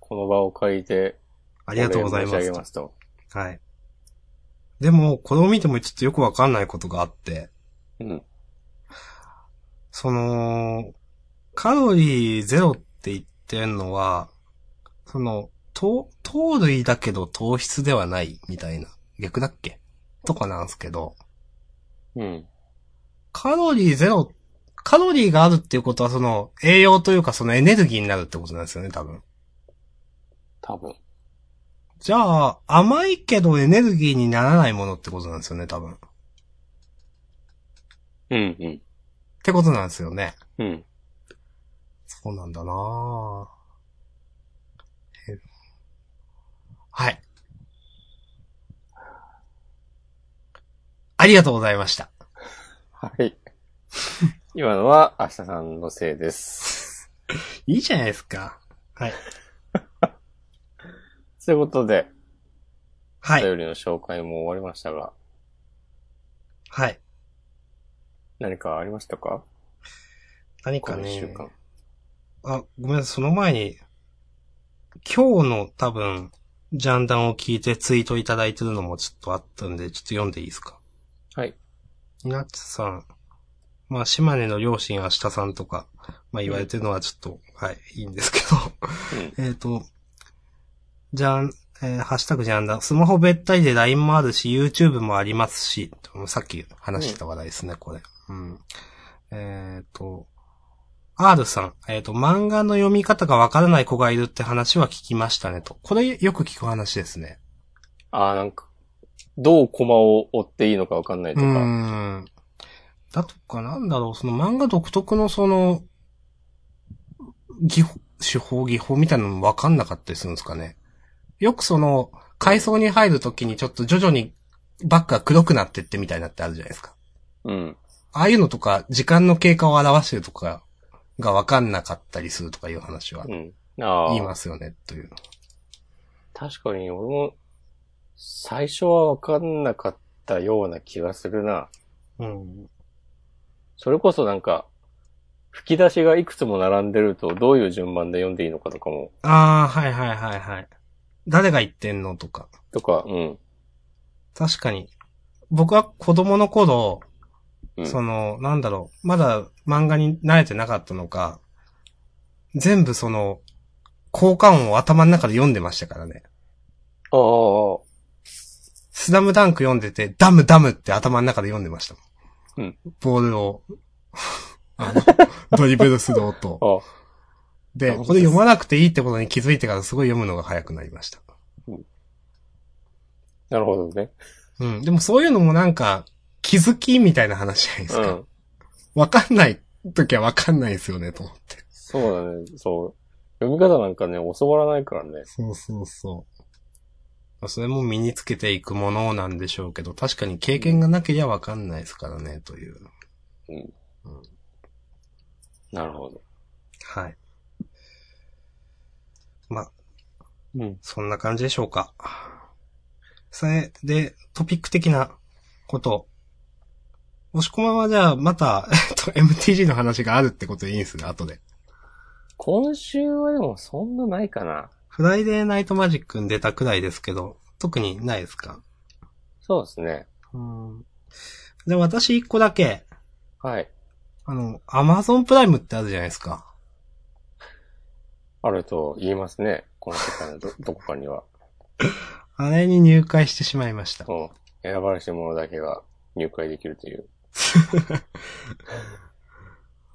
この場を借りて、ありがとうございます申し上げますと。はい。でも、これを見てもちょっとよくわかんないことがあって、うん。その、カロリーゼロって言ってんのは、その、糖、糖類だけど糖質ではないみたいな。逆だっけ？とかなんですけど、うん。カロリーゼロ、カロリーがあるっていうことはその、栄養というかそのエネルギーになるってことなんですよね、多分。多分。じゃあ、甘いけどエネルギーにならないものってことなんですよね、多分。っうん、うん。てことなんですよね。うん。そうなんだなぁえはい。ありがとうございました。はい。今のは、明日さんのせいです。<laughs> いいじゃないですか。はい。ということで、はい。お便りの紹介も終わりましたが、はい。何かありましたか？こ何かね。週間。あ、ごめんなさい、その前に、今日の多分、ジャンダンを聞いてツイートいただいてるのもちょっとあったんで、ちょっと読んでいいですか？はい。ニナッチさん。まあ、島根の両親明日さんとか、まあ言われてるのはちょっと、はい、いいんですけど。<laughs> えっと、じゃん、えーハッシュタグジャンダン。スマホべったりで LINE もあるし、YouTube もありますし、さっき話した話題ですね、これ。うん。えっ、と、R さん、えっ、と、漫画の読み方がわからない子がいるって話は聞きましたねと。これよく聞く話ですね。ああ、なんか、どうコマを追っていいのかわかんないとうーか。ん。だとか、なんだろう、その漫画独特のその、技法、手法、技法みたいなのもわかんなかったりするんですかね。よくその、階層に入るときにちょっと徐々にバックが黒くなってってみたいなってあるじゃないですか。うん。ああいうのとか、時間の経過を表してるとかがわかんなかったりするとかいう話はうん。ああ。言いますよね、という。確かに、俺も、最初はわかんなかったような気がするな。うん。それこそなんか、吹き出しがいくつも並んでると、どういう順番で読んでいいのかとかも、ああ、はいはいはいはい。誰が言ってんの？とか。とか、うん。確かに。僕は子供の頃、うん、その、なんだろう、まだ漫画に慣れてなかったのか、全部その、効果音を頭の中で読んでましたからね。ああ、スラムダンク読んでて、ダムダムって頭の中で読んでましたもん。うん。ボールを、<laughs> あのドリブルする音。で、あこれ読まなくていいってことに気づいてからすごい読むのが早くなりました。なるほどね。うん。でもそういうのもなんか、気づきみたいな話じゃないですか。うん。わかんない時はわかんないですよね、と思って。そうだね。そう。読み方なんかね、教わらないからね。そうそうそう。それも身につけていくものなんでしょうけど、確かに経験がなければわかんないですからね、という。なるほど。はい。まあ、うん。そんな感じでしょうか。それで、トピック的なこと。押し込まはじゃあ、また、えっと、MTG の話があるってことでいいんですね、後で。今週はでもそんなないかな。フライデーナイトマジックに出たくらいですけど、特にないですか？そうですね。うん。で、私一個だけ、はい。あの、アマゾンプライムってあるじゃないですか。あると言いますね。この世界のど、<laughs> どこかには。あれに入会してしまいました。うん。選ばれし者だけが入会できるという。<laughs>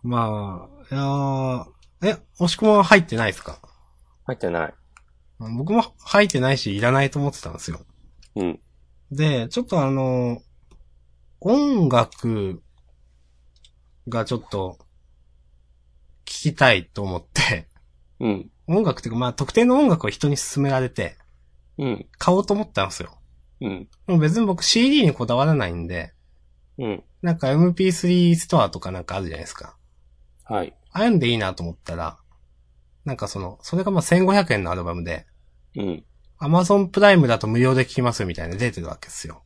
まあ、いやーえ、押し込まは入ってないですか？入ってない。僕も入ってないし、いらないと思ってたんですよ。うん。で、ちょっとあの、音楽がちょっと、聞きたいと思って、うん。音楽っていうかまあ特定の音楽を人に勧められて、うん。買おうと思ったんですよ。うん。でも別に僕 CD にこだわらないんで、うん。なんか MP3 ストアとかなんかあるじゃないですか。はい。ああいうんでいいなと思ったら、なんかその、それがまあ1500円のアルバムで、うん。Amazon プライムだと無料で聴きますよみたいなの出てるわけですよ。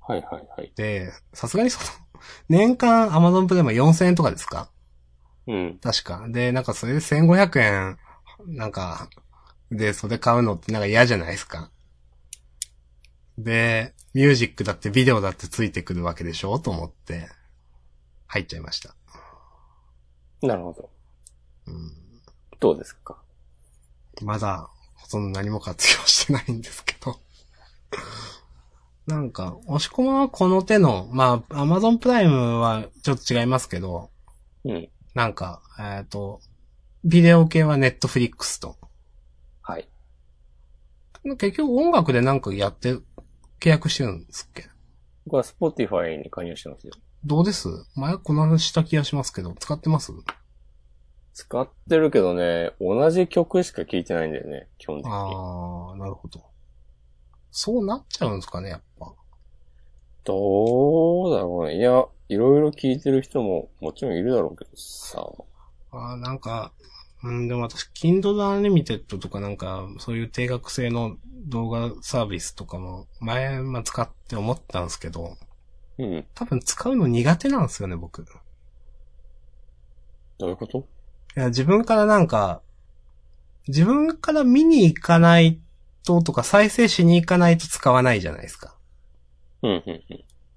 はいはいはい。で、さすがにその、<laughs> 年間 Amazon プライムは4000円とかですか？うん。確か。で、なんかそれで1500円、なんか、で、それ買うのってなんか嫌じゃないですか。で、ミュージックだってビデオだってついてくるわけでしょと思って、入っちゃいました。なるほど。うん、どうですか？まだ、ほとんど何も活用してないんですけど。なんか、押し込まはこの手の、まあ、Amazon プライムはちょっと違いますけど、うん。なんか、えっ、と、ビデオ系は Netflix と。はい。結局音楽でなんかやって、契約してるんですっけ？僕は Spotify に加入してますよ。どうです？前この話した気がしますけど、使ってます？使ってるけどね、同じ曲しか聴いてないんだよね、基本的に。あー、なるほど。そうなっちゃうんですかね、やっぱ。どうだろうね。いや、いろいろ聴いてる人ももちろんいるだろうけどさ。あーなんか、うん、でも私、Kindle Unlimited とかなんか、そういう定額制の動画サービスとかも、前、まあ、使って思ったんですけど、うん。多分使うの苦手なんですよね、僕。どういうこと？いや、自分からなんか、自分から見に行かないととか再生しに行かないと使わないじゃないですか。うん、うん、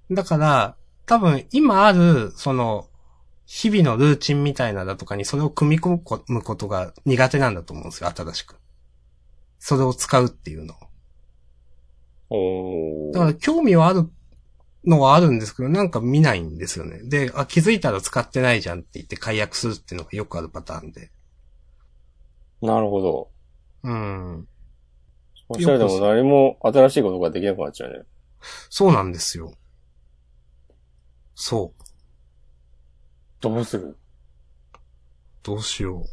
うん。だから、多分今ある、その、日々のルーチンみたいなだとかにそれを組み込むことが苦手なんだと思うんですよ、新しく。それを使うっていうの。おー。だから興味はあるのはあるんですけど、なんか見ないんですよね。で、あ、気づいたら使ってないじゃんって言って解約するっていうのがよくあるパターンで。なるほど。うん。そしたらでも何も新しいことができなくなっちゃうね。そうなんですよ。そう。どうする？どうしよ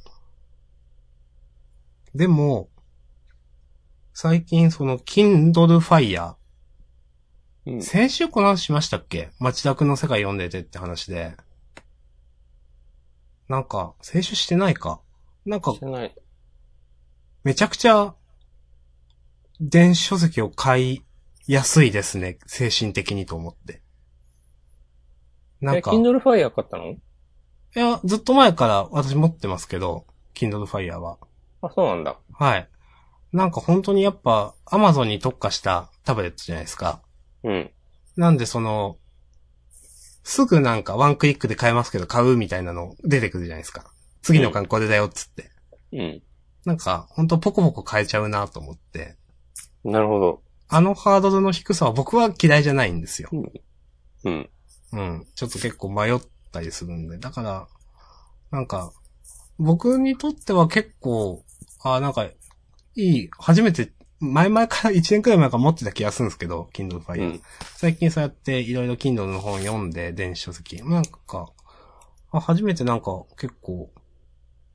う。でも、最近その Kindle Fire、うん。先週この話しましたっけ？町田くんの世界読んでてって話で。なんか、先週してないか？なんか。めちゃくちゃ、電子書籍を買いやすいですね。精神的にと思って。なんえ、か、Kindle Fire 買ったの？いや、ずっと前から私持ってますけど、Kindle Fire は。あ、そうなんだ。はい。なんか本当にやっぱ、Amazon に特化したタブレットじゃないですか。うん。なんでその、すぐなんかワンクリックで買えますけど買うみたいなの出てくるじゃないですか。次の巻これだよっつって。うん。なんか、ほんとポコポコ買えちゃうなと思って。なるほど。あのハードルの低さは僕は嫌いじゃないんですよ。うん。うん。ちょっと結構迷ったりするんで。だから、なんか、僕にとっては結構、あなんか、いい、初めて、前々から1年くらい前から持ってた気がするんですけど、Kindle う Fire。ん。最近そうやっていろいろ Kindle の本読んで、電子書籍。なんか、あ初めてなんか結構、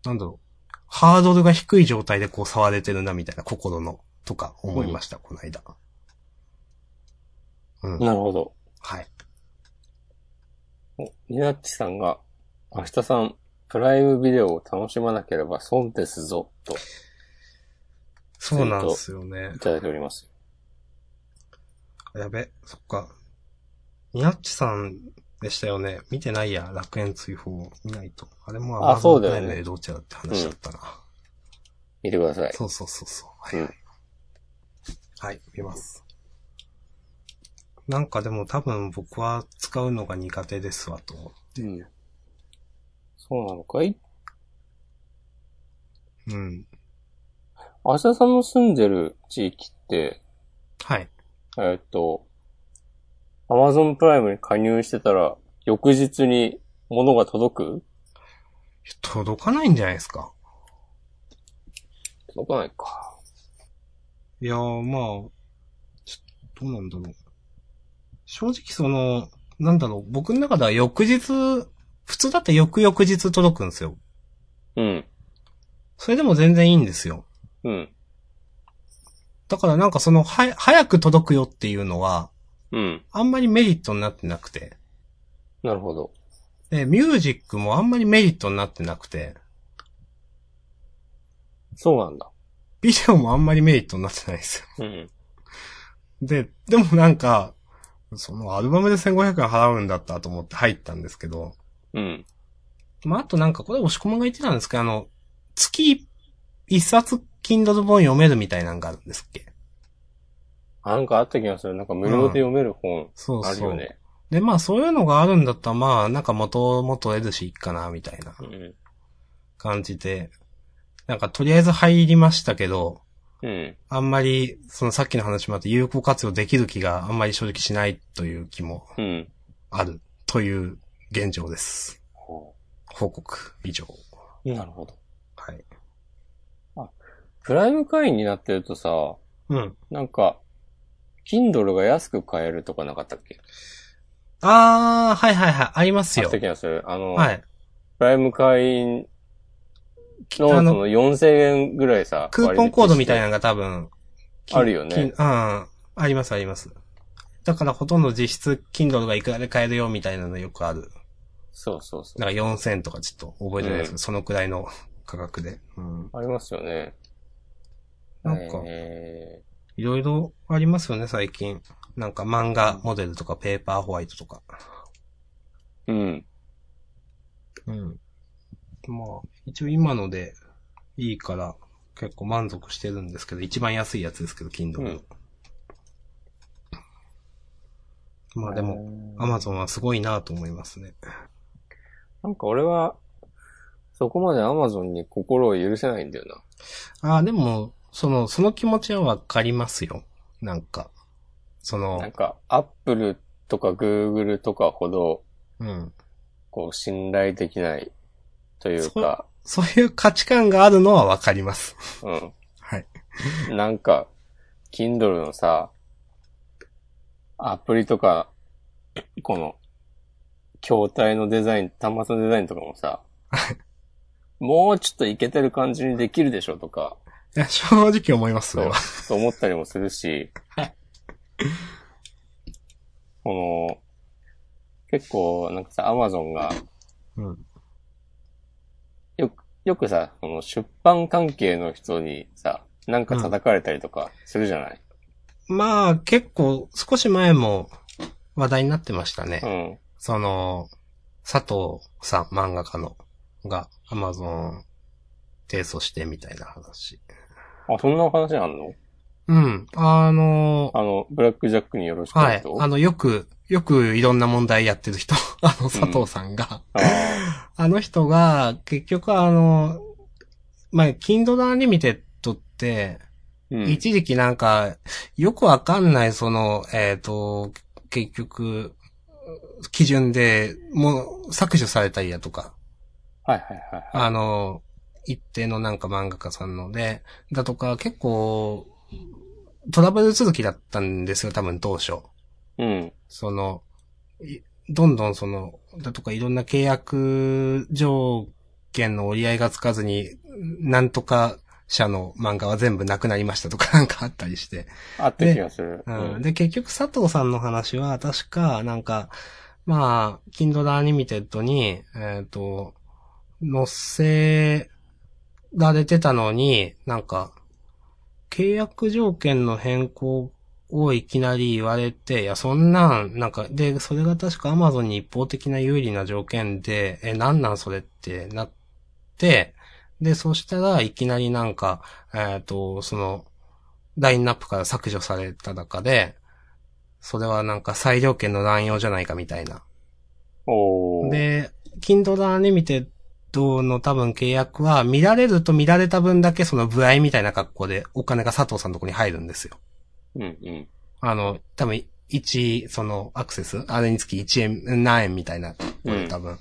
なんだろう、ハードルが低い状態でこう触れてるなみたいな心の、とか思いました、この間。うん。なるほど。はい。お、ニナッチさんが、明日さん、プライムビデオを楽しまなければ損ですぞ、とそうなんですよねい。ただいております。やべ、そっか。ニナッチさんでしたよね。見てないや、楽園追放見ないと。あれもあそうだよねどうちゃうって話だったな。見てください。そうそうそうそう。はい、うんはい。はい、見ます。なんかでも多分僕は使うのが苦手ですわと思って。うん。そうなのかい？うん。明日さんの住んでる地域って、はい。えーっと、アマゾンプライムに加入してたら、翌日に物が届く？届かないんじゃないですか。届かないか。いやー、まあ、ちょどうなんだろう。正直その、なんだろう、僕の中では翌日、普通だって翌々日届くんですよ。うん。それでも全然いいんですよ。うん。だからなんかその、は、早く届くよっていうのは、うん。あんまりメリットになってなくて。なるほど。で、ミュージックもあんまりメリットになってなくて、そうなんだ。ビデオもあんまりメリットになってないですよ。うん。で、でもなんか、そのアルバムで1500円払うんだったと思って入ったんですけど、うん。まあ、あとなんかこれ押し込まが言ってたんですけど、あの、月一冊 Kindle 本読めるみたいなのがあるんですっけ？あなんかあった気がする。なんか無料で読める本そうそう。あるよね。で、まあそういうのがあるんだったら、まあなんか元々得るしいいかな、みたいなうん。感じで、なんかとりあえず入りましたけど、うん。あんまり、そのさっきの話もあって有効活用できる気があんまり正直しないという気もうん。あるという現状です。ほ報告以上。うなるほど。はい。プライム会員になってるとさ、うん。なんか、Kindle が安く買えるとかなかったっけ？あー、はいはいはい、ありますよあった。気がする。あの、はい。プライム会員のあのその4000円ぐらいさ、クーポンコードみたいなな。のが多分、きあるよねきうん。ありますあります。だからほとんど実質 Kindle がいくらで買えるよみたいなのよくある。そうそうそう。なんか4000とかちょっと覚えてないですけど、うんそのくらいの価格で。うん。ありますよね。なんか、えいろいろありますよね、最近。なんか漫画モデルとかペーパーホワイトとか。ー、うん。うん。まあ、一応今のでいいから結構満足してるんですけど、一番安いやつですけど、Kindle の。うんまあでも、もアマゾンはすごいなと思いますね。なんか俺は、そこまで Amazon に心を許せないんだよな。ああ、でも、その、その気持ちはわかりますよ。なんか。その、なんか、アップルとかグーグルとかほど、うん。こう、信頼できないというか、そういう価値観があるのはわかります。うん。はい。なんか、Kindle のさ、アプリとか、この、筐体のデザイン、端末のデザインとかもさ、もうちょっといけてる感じにできるでしょとか、いや、正直思います、そそうれは。、そう思ったりもするし、<laughs> この、結構、なんかさ、アマゾンが、うん。よく、さ、その出版関係の人にさ、なんか叩かれたりとかするじゃない、まあ、結構、少し前も話題になってましたね。うん、その、佐藤さん、漫画家の、が、アマゾン提訴してみたいな話。あ、そんなお話あんの？うん。あの、あの、ブラックジャックによろしくはい。とあの、よく、よくいろんな問題やってる人、<laughs> あの、佐藤さんが、ああの人が、結局あの、まあ、Kindle Unlimited って、ーうん。一時期なんか、よくわかんない、その、えっ、と、結局、基準で、もう、削除されたりだとか、はいはいはいはい。あの、一定のなんか漫画家さんので、だとか、結構、トラブル続きだったんですよ、多分当初。うん。その、いどんどんその、だとかいろんな契約条件の折り合いがつかずに、なんとか社の漫画は全部なくなりましたとか <laughs> なんかあったりして。あった気がする。うん、で、結局佐藤さんの話は、確か、なんか、まあ、Kindle Unlimited に、えっ、と、載せられてたのに、なんか、契約条件の変更をいきなり言われて、いや、そんなん、なんか、で、それが確か Amazon に一方的な有利な条件で、え、なんなんそれってなって、で、そしたらいきなりなんか、えっ、と、その、ラインナップから削除された中で、それはなんか裁量権の乱用じゃないかみたいな。おー。で、Kindle Unlimited の多分契約は見られると見られた分だけその部合みたいな格好でお金が佐藤さんのとこに入るんですよ。うんうん。あの、多分1、そのアクセス？あれにつき1円、何円みたいな、うん多分。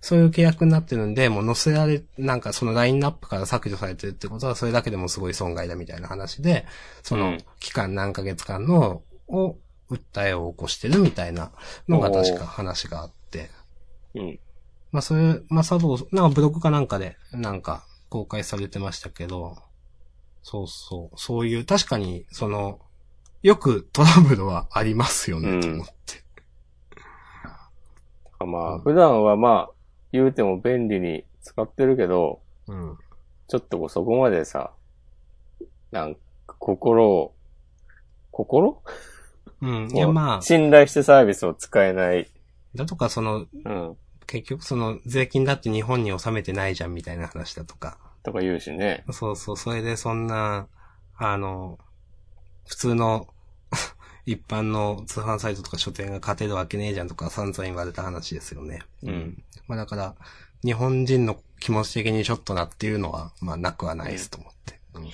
そういう契約になってるんで、もう載せられ、なんかそのラインナップから削除されてるってことは、それだけでもすごい損害だみたいな話で、そうのん期間何ヶ月間の、を、訴えを起こしてるみたいなのが確か話があって。うん。まあそれ、まあ佐藤、なんかブログかなんかで、なんか公開されてましたけど、そうそう、そういう、確かに、その、よくトラブルはありますよね、うんと思って。まあ、うん普段はまあ、言うても便利に使ってるけど、うん。ちょっとこうそこまでさ、なんか心を、心？うん。<laughs> いや、まあ、信頼してサービスを使えない。だとか、その、うん。結局その、税金だって日本に納めてないじゃん、みたいな話だとか。とか言うしね。そうそう、それでそんな、あの、普通の、一般の通販サイトとか書店が勝てるわけねえじゃんとか散々言われた話ですよね。うん。まあだから、日本人の気持ち的にちょっとなっていうのは、まあなくはないですと思って。うん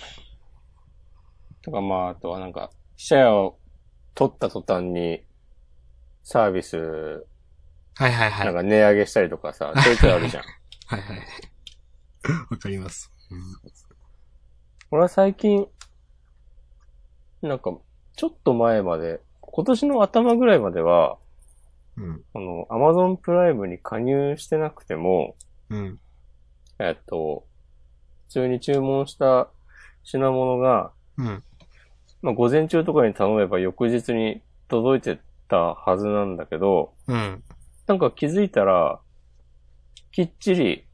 とかまあ、あとはなんか、シェアを取った途端に、サービス、はいはいはい。なんか値上げしたりとかさ、ちょいちょいあるじゃん。はいはい。わかります。俺は最近、なんか、ちょっと前まで、今年の頭ぐらいまでは、うん。あの、アマゾンプライムに加入してなくても、うん。えっと、普通に注文した品物が、うん。まあ、午前中とかに頼めば翌日に届いてたはずなんだけど、うん。なんか気づいたら、きっちり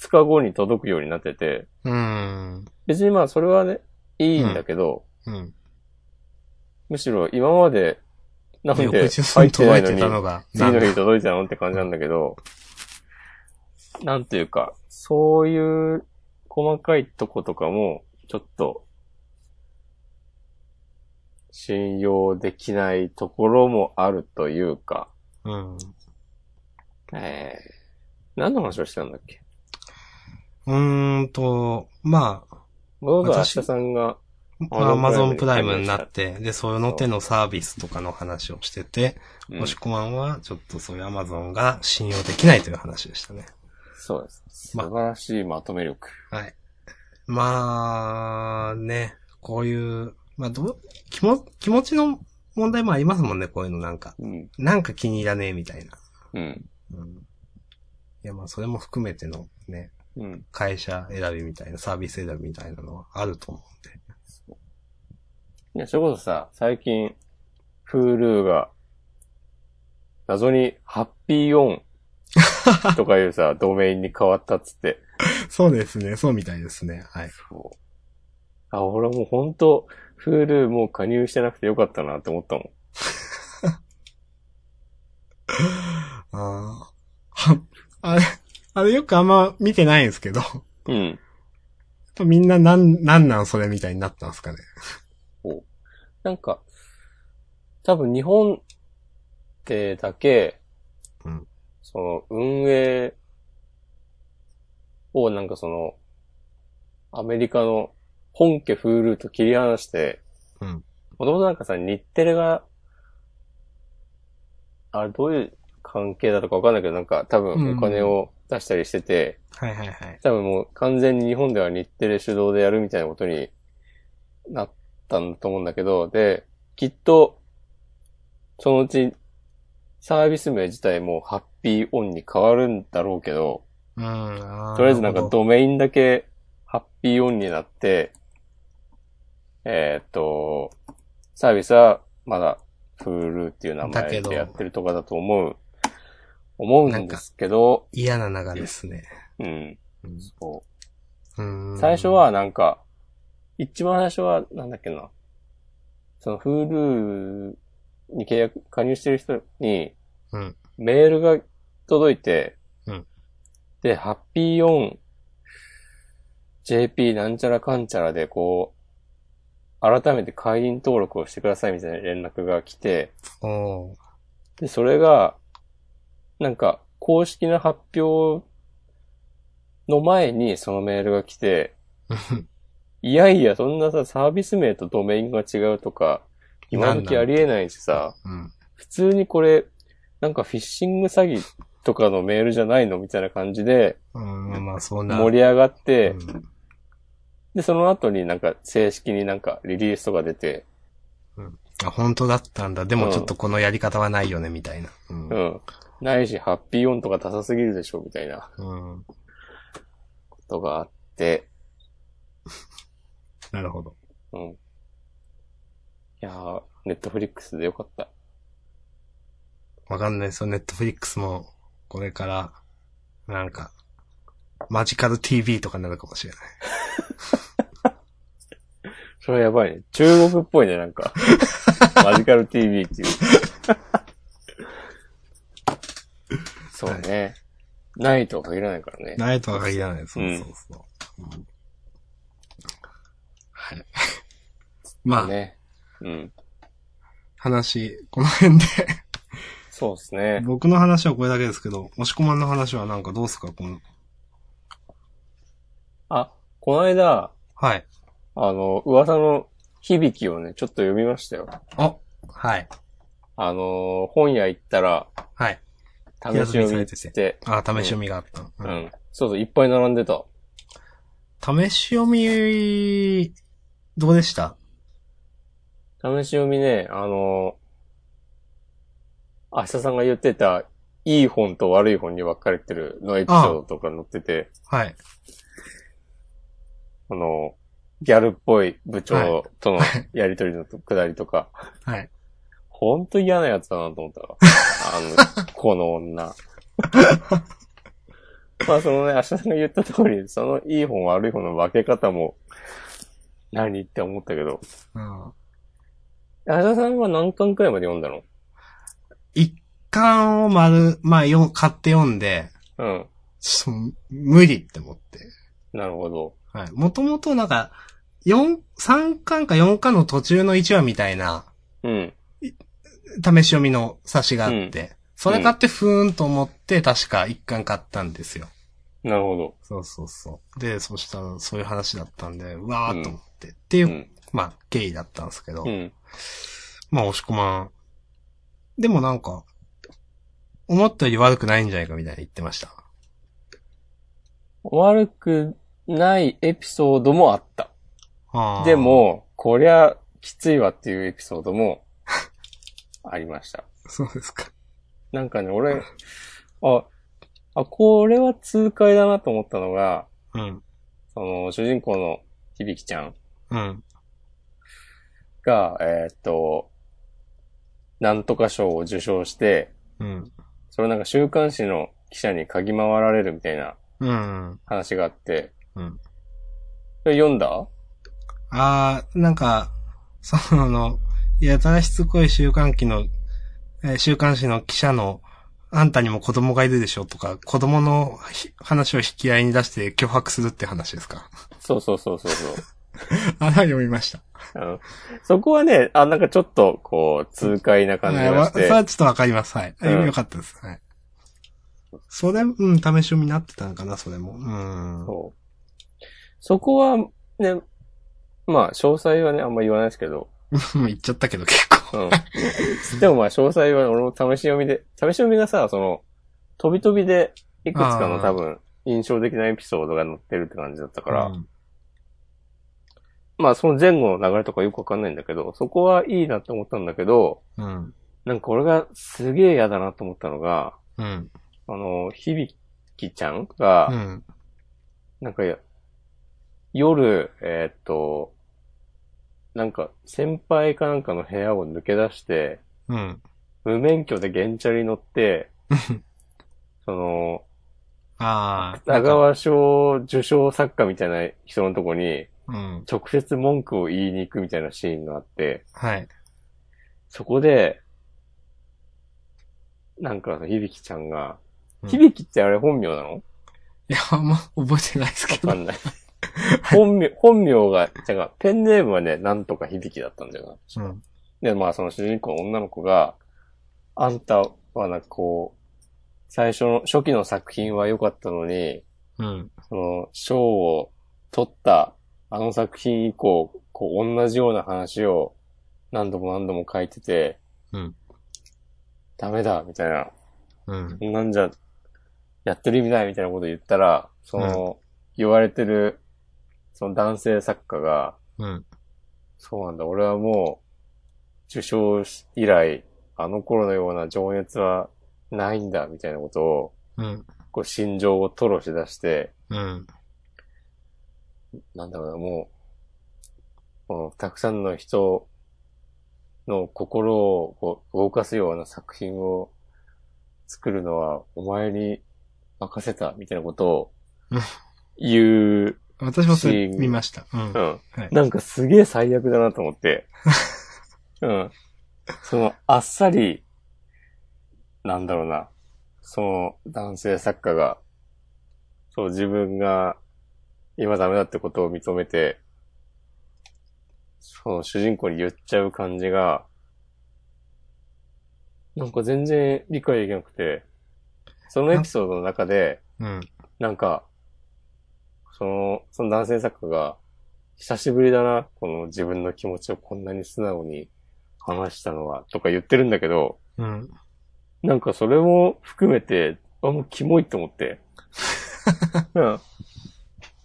2日後に届くようになってて、うん。別にまあそれはね、いいんだけど、うん。むしろ今まで、なんで入ってないのに、次の日届いてたのって感じなんだけど、なんていうか、そういう細かいとことかも、ちょっと、信用できないところもあるというか、うん。えー、何の話をしてたんだっけ？うーんと、まあ、どうぞ、明私日さんがアマゾンプライムになって、で、その手のサービスとかの話をしてて、うんもしこまんは、ちょっとそういうアマゾンが信用できないという話でしたね。そうです。素ま晴らしいまとめ力。はい。まあ、ね、こういう、まあ、どう、気も、気持ちの問題もありますもんね、こういうのなんか。うん。なんか気に入らねえみたいな。うん。うん。いや、まあ、それも含めてのね、うん。会社選びみたいな、サービス選びみたいなのはあると思うんで。いや、それこそさ、最近、Hulu が、謎に、ハッピーオンとかいうさ、<laughs> ドメインに変わったっつって。そうですね、そうみたいですね。はい。そうあ、俺もうほんと、Hulu もう加入してなくてよかったなって思ったもん。<laughs> ああ。は、あれ、あれよくあんま見てないんですけど、うん。みんななん、なんなんそれみたいになったんですかね。なんか、多分日本でだけ、うんその運営をなんかその、アメリカの本家 Hulu と切り離して、うん。もともとなんかさ、日テレが、あれどういう関係だとかわかんないけど、なんか多分お金を出したりしてて、はいはいはい。多分もう完全に日本では日テレ主導でやるみたいなことになったんだと思うんだけど、で、きっと、そのうちサービス名自体もハッピーオンに変わるんだろうけど、うん。とりあえずなんかドメインだけハッピーオンになって、えーっと、サービスはまだ Hulu っていう名前でやってるとかだと思う、思うんですけど、嫌な流れですね。うん、うんそう。うん最初、はなんか、一番最初はなんだっけな。その Hulu に契約、加入してる人に、うん。メールが届いて、うん。で、ハッピーオン JP なんちゃらかんちゃらでこう、改めて会員登録をしてくださいみたいな連絡が来て、おー。で、それが、なんか、公式な発表の前にそのメールが来て、いやいや、そんなさ、サービス名とドメインが違うとか、今時ありえないしさ、うん。普通にこれ、なんかフィッシング詐欺とかのメールじゃないのみたいな感じでうん、まあそんな。盛り上がって、うんで、その後になんか正式になんかリリースとか出て、あ、本当だったんだ。でもちょっとこのやり方はないよね、みたいな。うんう。ん。ないし、ハッピーオンとかダサすぎるでしょ、みたいなうん。ことがあって、なるほど。うん。いやー、ネットフリックスでよかった。わかんないですよ。ネットフリックスも、これから、なんか、マジカル TV とかになるかもしれない。<laughs> それはやばいね。中国っぽいね、なんか。<laughs> マジカル TV っていう。そうね。ないとは限らないからね。ないとは限らない。そうそうそう。うんはい。まあ、ね。うん。話、この辺で、そうですね。僕の話はこれだけですけど、押し込まんの話はなんかどうすか？この、あ、この間、はい。あの、噂の響きをね、ちょっと読みましたよ。あ、はい。あの、本屋行ったら、はい。試し読みって、あ、試し読みがあった。ううんん。そうそう、いっぱい並んでた。試し読み、どうでした？試し読みね、あの、明日さんが言ってた、いい本と悪い本に分かれてるのエピソードとか載ってて、はい。あの、ギャルっぽい部長とのやりとりのくだりとか、はい。ほんと嫌なやつだなと思ったわ。<laughs> あの、この女。まあそのね、明日さんが言った通り、そのいい本悪い本の分け方も、何って思ったけど、うん。明日さんは何巻くらいまで読んだの？一巻を丸、まあ、よ、買って読んで、うん。ちょっと無理って思って。なるほど。はい。もともとなんか、四、三巻か四巻の途中の一話みたいな、うん。試し読みの冊子があって、それ買ってふーんと思って、確か一巻買ったんですよ。なるほど。そうそうそう。で、そしたらそういう話だったんで、うわーと思って。っていうう、ん。まあ、経緯だったんですけど、うん。まあ、押し込まん。でもなんか、思ったより悪くないんじゃないかみたいな言ってました。悪くないエピソードもあった。で、も、こりゃきついわっていうエピソードもありました。<laughs> そうですか。なんかね、俺、あ、あ、これは痛快だなと思ったのが、うん。その、主人公の響ちゃんうん。が、えーっと、なんとか賞を受賞して、うん。それなんか週刊誌の記者に嗅ぎ回られるみたいなうん。話があって、うん。それ読んだ？あー、なんか、その、やたらしつこい週刊誌の、えー週刊誌の記者の、あんたにも子供がいるでしょとか、子供のひ話を引き合いに出して脅迫するって話ですか？そうそうそうそうそう。あら、読みました。うんそこはね、あ、なんかちょっと、こう、痛快な感じはいがして、わそれはちょっとわかります。はい。うんよかったです。はい。それ、うん、試し読みになってたのかな、それも。うん。そう。そこは、ね、まあ、詳細はね、あんま言わないですけど、<laughs> 言っちゃったけど結構。うん。でもまあ、詳細は俺も試し読みで、試し読みがさ、その、飛び飛びで、いくつかの多分、印象的なエピソードが載ってるって感じだったから、うんまあ、その前後の流れとかよくわかんないんだけど、そこはいいなって思ったんだけど、うん。なんか俺がすげえ嫌だなと思ったのが、うん。あの、響ちゃんうが、ん。なんかや、夜、えーっと、なんか、先輩かなんかの部屋を抜け出して、うん。無免許で原チャリ乗って、その、ああ。長川賞受賞作家みたいな人のとこに、うん。直接文句を言いに行くみたいなシーンがあって、はい。そこで、なんか、響ちゃんが、うん響ってあれ本名なの？いや、あんま覚えてないですけど。わかんない。本名、本名が、違う、ペンネームはね、なんとか響だったんだよな。うん。で、まあその主人公の女の子が、あんたはなんかこう、最初の、初期の作品は良かったのに、うん。その、賞を取ったあの作品以降、こう同じような話を何度も何度も書いてて、うん。ダメだ、みたいな。うん。なんじゃ、やってる意味ないみたいなこと言ったら、その、言われてる、その男性作家が、うん。そうなんだ、俺はもう、受賞以来、あの頃のような情熱はないんだ、みたいなことを、うん。こう、心情を吐露し出して、うん。なんだろうな、もう、このたくさんの人の心をこう動かすような作品を作るのはお前に任せたみたいなことをう <laughs> ん言う、私もそれ見ました。うん。うん。はいなんかすげえ最悪だなと思って。<laughs> うん。その、あっさり、なんだろうな。その男性作家が、そう自分が今ダメだってことを認めて、その主人公に言っちゃう感じが、なんか全然理解できなくて、そのエピソードの中で、うん。なんか、その、その男性作家が、久しぶりだな、この自分の気持ちをこんなに素直に話したのは、とか言ってるんだけど、うん。なんかそれも含めて、あ、もうキモいと思って。うん。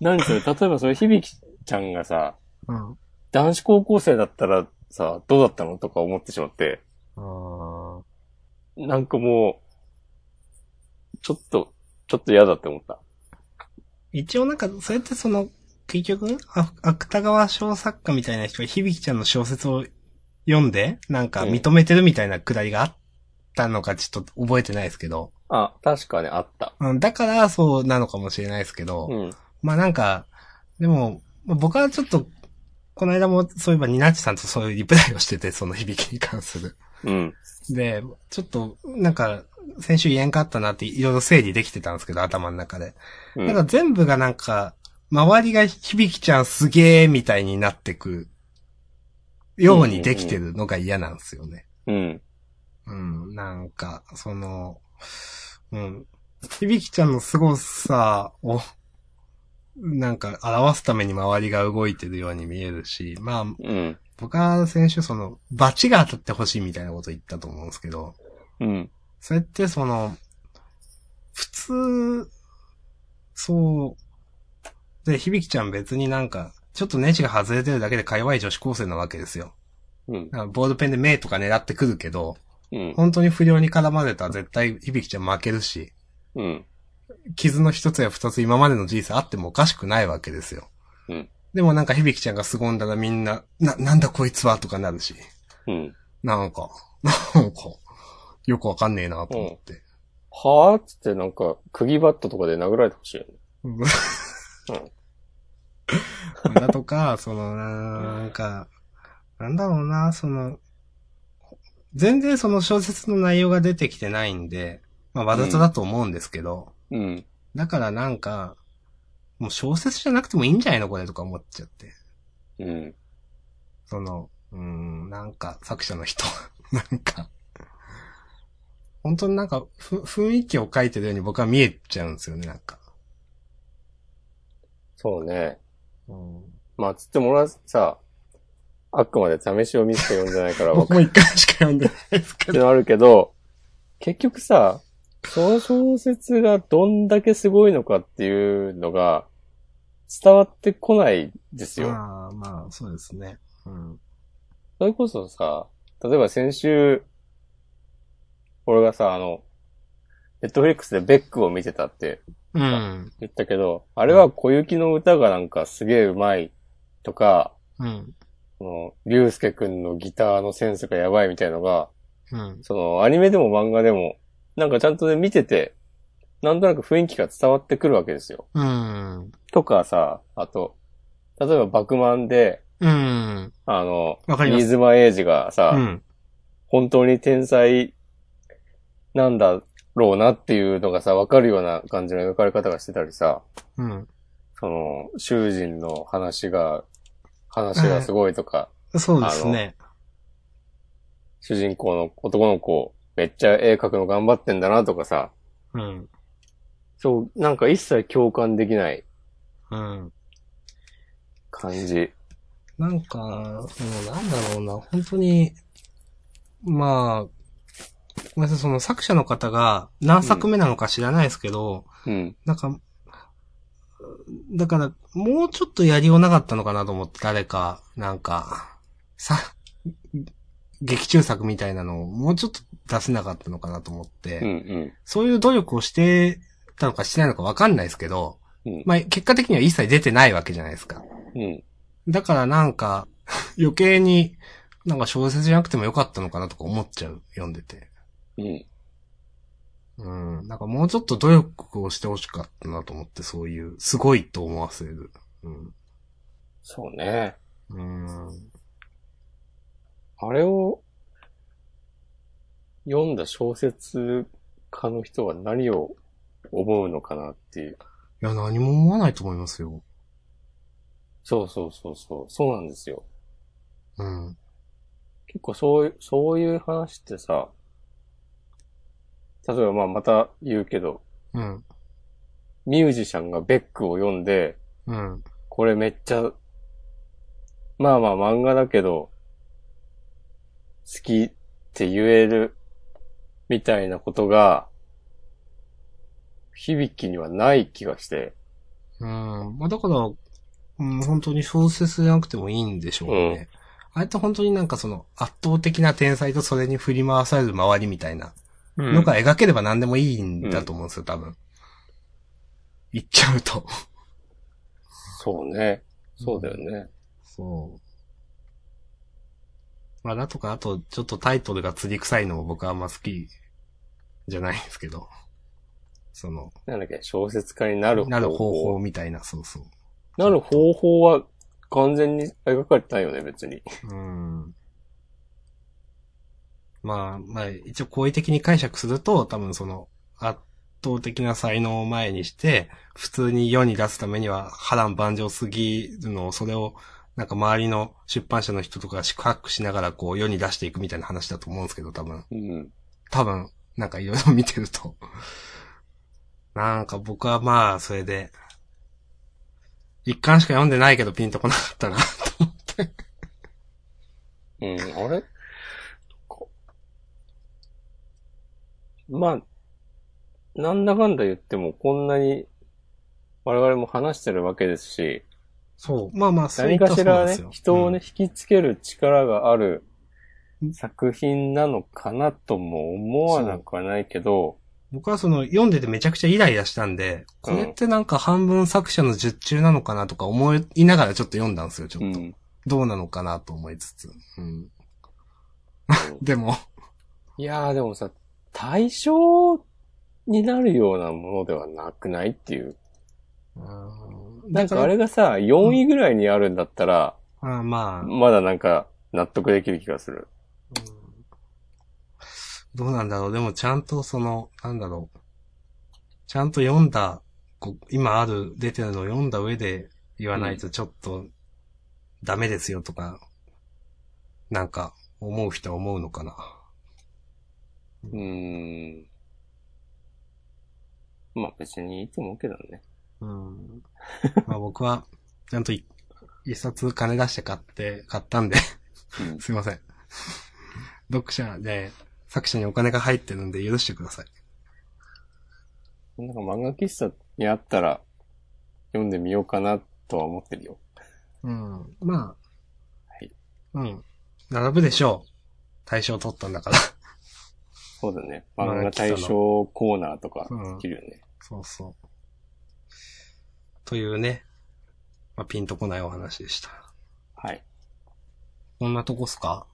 何それ、例えばそれ、響ちゃんがさ、うん。男子高校生だったらさ、どうだったのとか思ってしまって、あーなんかもう、ちょっと、ちょっと嫌だって思った。一応なんか、それってその、結局、あ芥川賞作家みたいな人が響ちゃんの小説を読んで、なんか認めてるみたいなくだりがあったのかちょっと覚えてないですけど、あ、確かね、あった。うん、だからそうなのかもしれないですけど、うん。まあなんか、でも、まあ僕はちょっと、この間もそういえばニナッチさんとそういうリプライをしてて、その響きに関する。うん。で、ちょっと、なんか、先週言えんかったなっていろいろ整理できてたんですけど、頭の中で。うん。なんか全部がなんか、周りが響ちゃんすげーみたいになってくようにできてるのが嫌なんですよね。うん。うん、なんか、その、うん。響ちゃんの凄さを、なんか表すために周りが動いてるように見えるし、まあ、うん。僕は先週その、バチが当たってほしいみたいなこと言ったと思うんですけど、うん。それってその、普通、そう、で、響ちゃん別になんか、ちょっとネジが外れてるだけでか弱い女子高生なわけですよ。うん。ボールペンで目とか狙ってくるけど、うん。本当に不良に絡まれたら絶対響ちゃん負けるし、うん。傷の一つや二つ今までの人生あってもおかしくないわけですよ。うん。でもなんか響ちゃんが凄んだらみんな、な、なんだこいつはとかなるし、うん。なんか、<laughs> なんか、よくわかんねえなと思って。はぁ？っつってなんか、釘バットとかで殴られてほしいよね。<laughs> だとか、その、なんか、なんだろうな、その、全然その小説の内容が出てきてないんで、まあわざとだと思うんですけど、うん。だからなんか、もう小説じゃなくてもいいんじゃないのこれとか思っちゃって。うん。その、うーん、なんか作者の人、<laughs> なんか、本当になんか、ふ、雰囲気を書いてるように僕は見えちゃうんですよね、なんか。そうね。うん、まあ、つっても俺はさ、あくまで試しを見せて読んでないから僕 <laughs> も一回しか読んでないですけど。ってのあるけど、結局さ、その小説がどんだけすごいのかっていうのが伝わってこないですよ。まあまあ、そうですね。うん。それこそさ、例えば先週、俺がさ、あの、ネットフリックスでベックを見てたってうん。言ったけど、あれは小雪の歌がなんかすげえ上手いとか、うん。その、竜介くんのギターのセンスがやばいみたいのが、うん。その、アニメでも漫画でも、なんかちゃんとね、見てて、なんとなく雰囲気が伝わってくるわけですよ。うん。とかさ、あと、例えばバクマンで、うん。あの、わかります新妻英二がさ、うん。本当に天才なんだろうなっていうのがさ、わかるような感じの描かれ方がしてたりさ、うん。その、囚人の話が、話がすごいとか、そうですね。主人公の男の子、めっちゃ絵描くの頑張ってんだなとかさ、うん。そう、なんか一切共感できないうん。感じ。なんか、もうなんだろうな、本当に、まあ、ごめんなさい、その作者の方が何作目なのか知らないですけど、うん。なんか、だから、もうちょっとやりようなかったのかなと思って、誰か、なんか、さ、劇中作みたいなのをもうちょっと出せなかったのかなと思って、うんうん。そういう努力をしてたのかしてないのかわかんないですけど、うん。まあ、結果的には一切出てないわけじゃないですか。うん。だからなんか、<laughs> 余計に、なんか小説じゃなくてもよかったのかなとか思っちゃう、読んでて。うん。うん。なんかもうちょっと努力をしてほしかったなと思って、そういう、すごいと思わせる。うん。そうね。うん。あれを、読んだ小説家の人は何を思うのかなっていう。いや、何も思わないと思いますよ。そうそうそうそう。そうなんですよ。うん。結構そういう、そういう話ってさ、例えばまあまた言うけど、うん。ミュージシャンがベックを読んで、うん。これめっちゃ、まあまあ漫画だけど、好きって言えるみたいなことが、響きにはない気がして。うん。まあ、だから、うん、本当に小説じゃなくてもいいんでしょうね。あれって本当になんかその圧倒的な天才とそれに振り回される周りみたいなのが描ければ何でもいいんだと思うんですよ、多分。言っちゃうと。そうね。そうだよね。そう。まあ、だとか、あと、ちょっとタイトルが釣り臭いのも僕はあんま好きじゃないんですけど。その、なんだっけ、小説家になる方法。なる方法みたいな、そうそう。なる方法は完全に描かれてないよね、別に。うん。まあ、まあ、一応好意的に解釈すると、多分その、圧倒的な才能を前にして、普通に世に出すためには波乱万丈すぎるのを、それを、なんか周りの出版社の人とかが宿泊しながらこう世に出していくみたいな話だと思うんですけど、多分。うん。多分、なんかいろいろ見てると。なんか僕はまあ、それで、一巻しか読んでないけどピンとこなかったな、と思って。うん、あれ？こまあ、なんだかんだ言ってもこんなに我々も話してるわけですし、そう。まあまあ、そうい何かしらね人をね、うん引きつける力がある作品なのかなとも思わなくはないけど、僕はその、読んでてめちゃくちゃイライラしたんで、これってなんか半分作者の術中なのかなとか思いながらちょっと読んだんですよ、ちょっと。うん。どうなのかなと思いつつ。うん。<laughs> でも、いやーでもさ、対象になるようなものではなくないっていう。なんかあれがさ、4位ぐらいにあるんだったら、あーまあ、まだなんか納得できる気がする。どうなんだろう。でもちゃんとその、なんだろう。ちゃんと読んだ、今ある、出てるのを読んだ上で言わないとちょっと、ダメですよとか、なんか、思う人は思うのかな。うーん。まあ別にいいと思うけどね。うん。まあ僕は、ちゃんとい一冊金出して買って、買ったんで、うん。<laughs> すいません。読者で、作者にお金が入ってるんで許してください。なんか漫画喫茶にあったら読んでみようかなとは思ってるよ。うん。まあ、はい。うん。並ぶでしょう。大賞取ったんだから。そうだね。<laughs> 漫画対象コーナーとかうんできるよね。そうそう。というね、まあ、ピンとこないお話でした。はい。こんなとこっすか？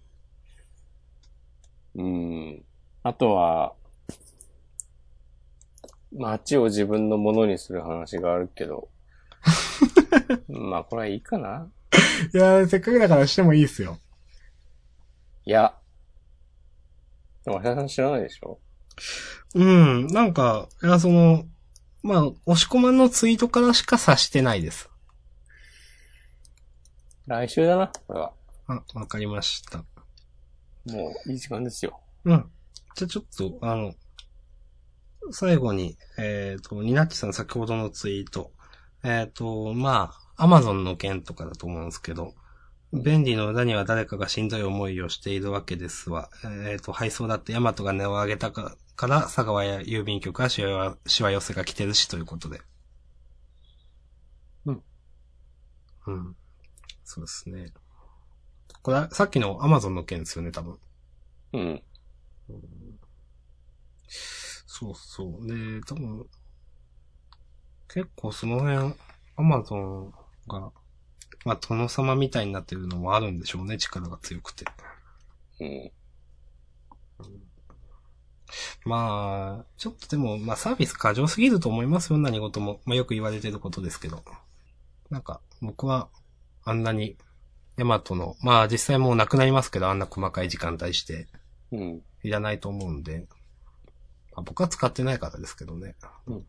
うーん。あとは、街を自分のものにする話があるけど。<laughs> まあこれはいいかな。いやせっかくだからしてもいいっすよ。いや。でも、橋田さん知らないでしょ？うん、なんか、いや、その、まあ、押し込まんのツイートからしか察してないです。来週だな、これは。あ、わかりました。もういい時間ですよ。うん。じゃあちょっと、あの、最後に、えっ、と、ニナッチさん先ほどのツイート。えっ、と、まあ、アマゾンの件とかだと思うんですけど、便利の裏には誰かがしんどい思いをしているわけですわ。えっ、と、配送だってヤマトが値を上げたかから、佐川や郵便局はしわしわ寄せが来てるしということで。うん。うん。そうですね。これ、さっきのアマゾンの件ですよね、多分。うん。そうそう。で、多分、結構その辺、アマゾンが、まあ、殿様みたいになってるのもあるんでしょうね、力が強くて。うん。まあ、ちょっとでも、まあ、サービス過剰すぎると思いますよ、何事も。まあ、よく言われてることですけど。なんか、僕は、あんなに、ヤマトの、まあ、実際もうなくなりますけど、あんな細かい時間帯して、うん。いらないと思うんで、まあ、僕は使ってないからですけどね。うん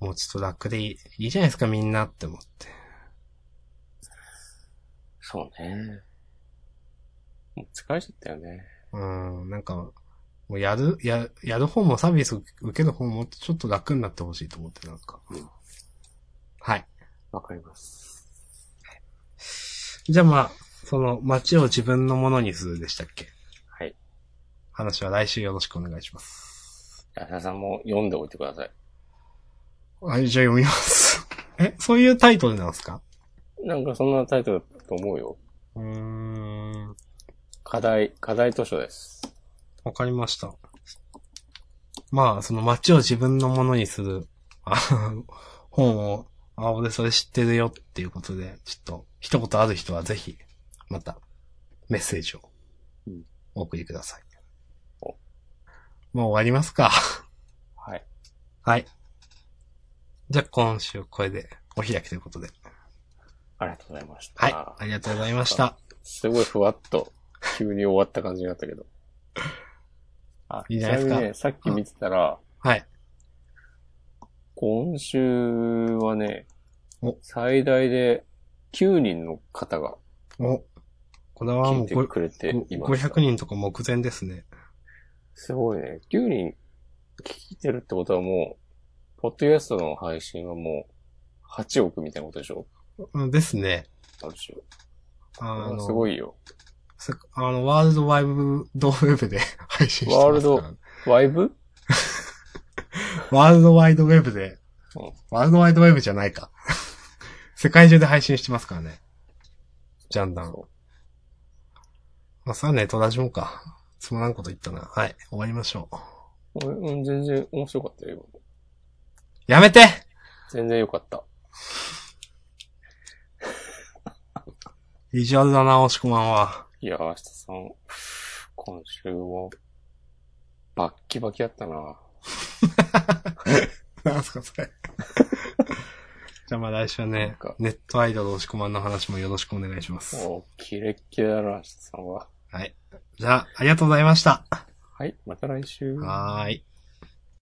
もうちょっと楽でいい、いいじゃないですか、みんなって思って。そうね。もう疲れちゃったよね。うん、なんか、もうやる、や、やる方もサービス受ける方もちょっと楽になってほしいと思って、なんか。うんはい。わかります。じゃあまあ、その街を自分のものにするでしたっけ？はい。話は来週よろしくお願いします。安田さんも読んでおいてください。はい、じゃあ読みます。<laughs> え、そういうタイトルなんですか？なんかそんなタイトルだと思うよ。うーん。課題、課題図書です。わかりました。まあ、その街を自分のものにする、あ本を、あ、俺それ知ってるよっていうことで、ちょっと、一言ある人はぜひ、また、メッセージをうん、お送りください。おもう終わりますか？はい。はい。じゃあ今週これでお開きということで。ありがとうございました。はい。ありがとうございました。すごいふわっと、急に終わった感じになったけど。あ、<laughs> いいじゃないですかね、さっき見てたら、はい。今週はねお、最大で9人の方がお、これはもうてごくれていました。500人とか目前ですね。すごいね。9人聞いてるってことはもう、ポッドキャストの配信はもう、8億みたいなことでしょ？うんですね。ある種。あの、すごいよ。せあの、ワールドワイドウェブで配信してますから。ワールドワイブ？ワールドワイドウェブで、うんワールドワイドウェブじゃないか。<laughs> 世界中で配信してますからね。ジャンダン。そまあ、さあね、戸田島か。つまらんこと言ったな。はい、終わりましょう。ううん、全然面白かったよ。やめて全然良かった。意地悪だな、押し込まんは。いやー、明日さん、今週も、バッキバキやったな。<laughs> なんすか、それ。じゃあまあ来週はねネットアイドル押し込まんの話もよろしくお願いします。もう、キレッキレだな、さんは。はい。じゃあ、ありがとうございました。はい、また来週。はーい。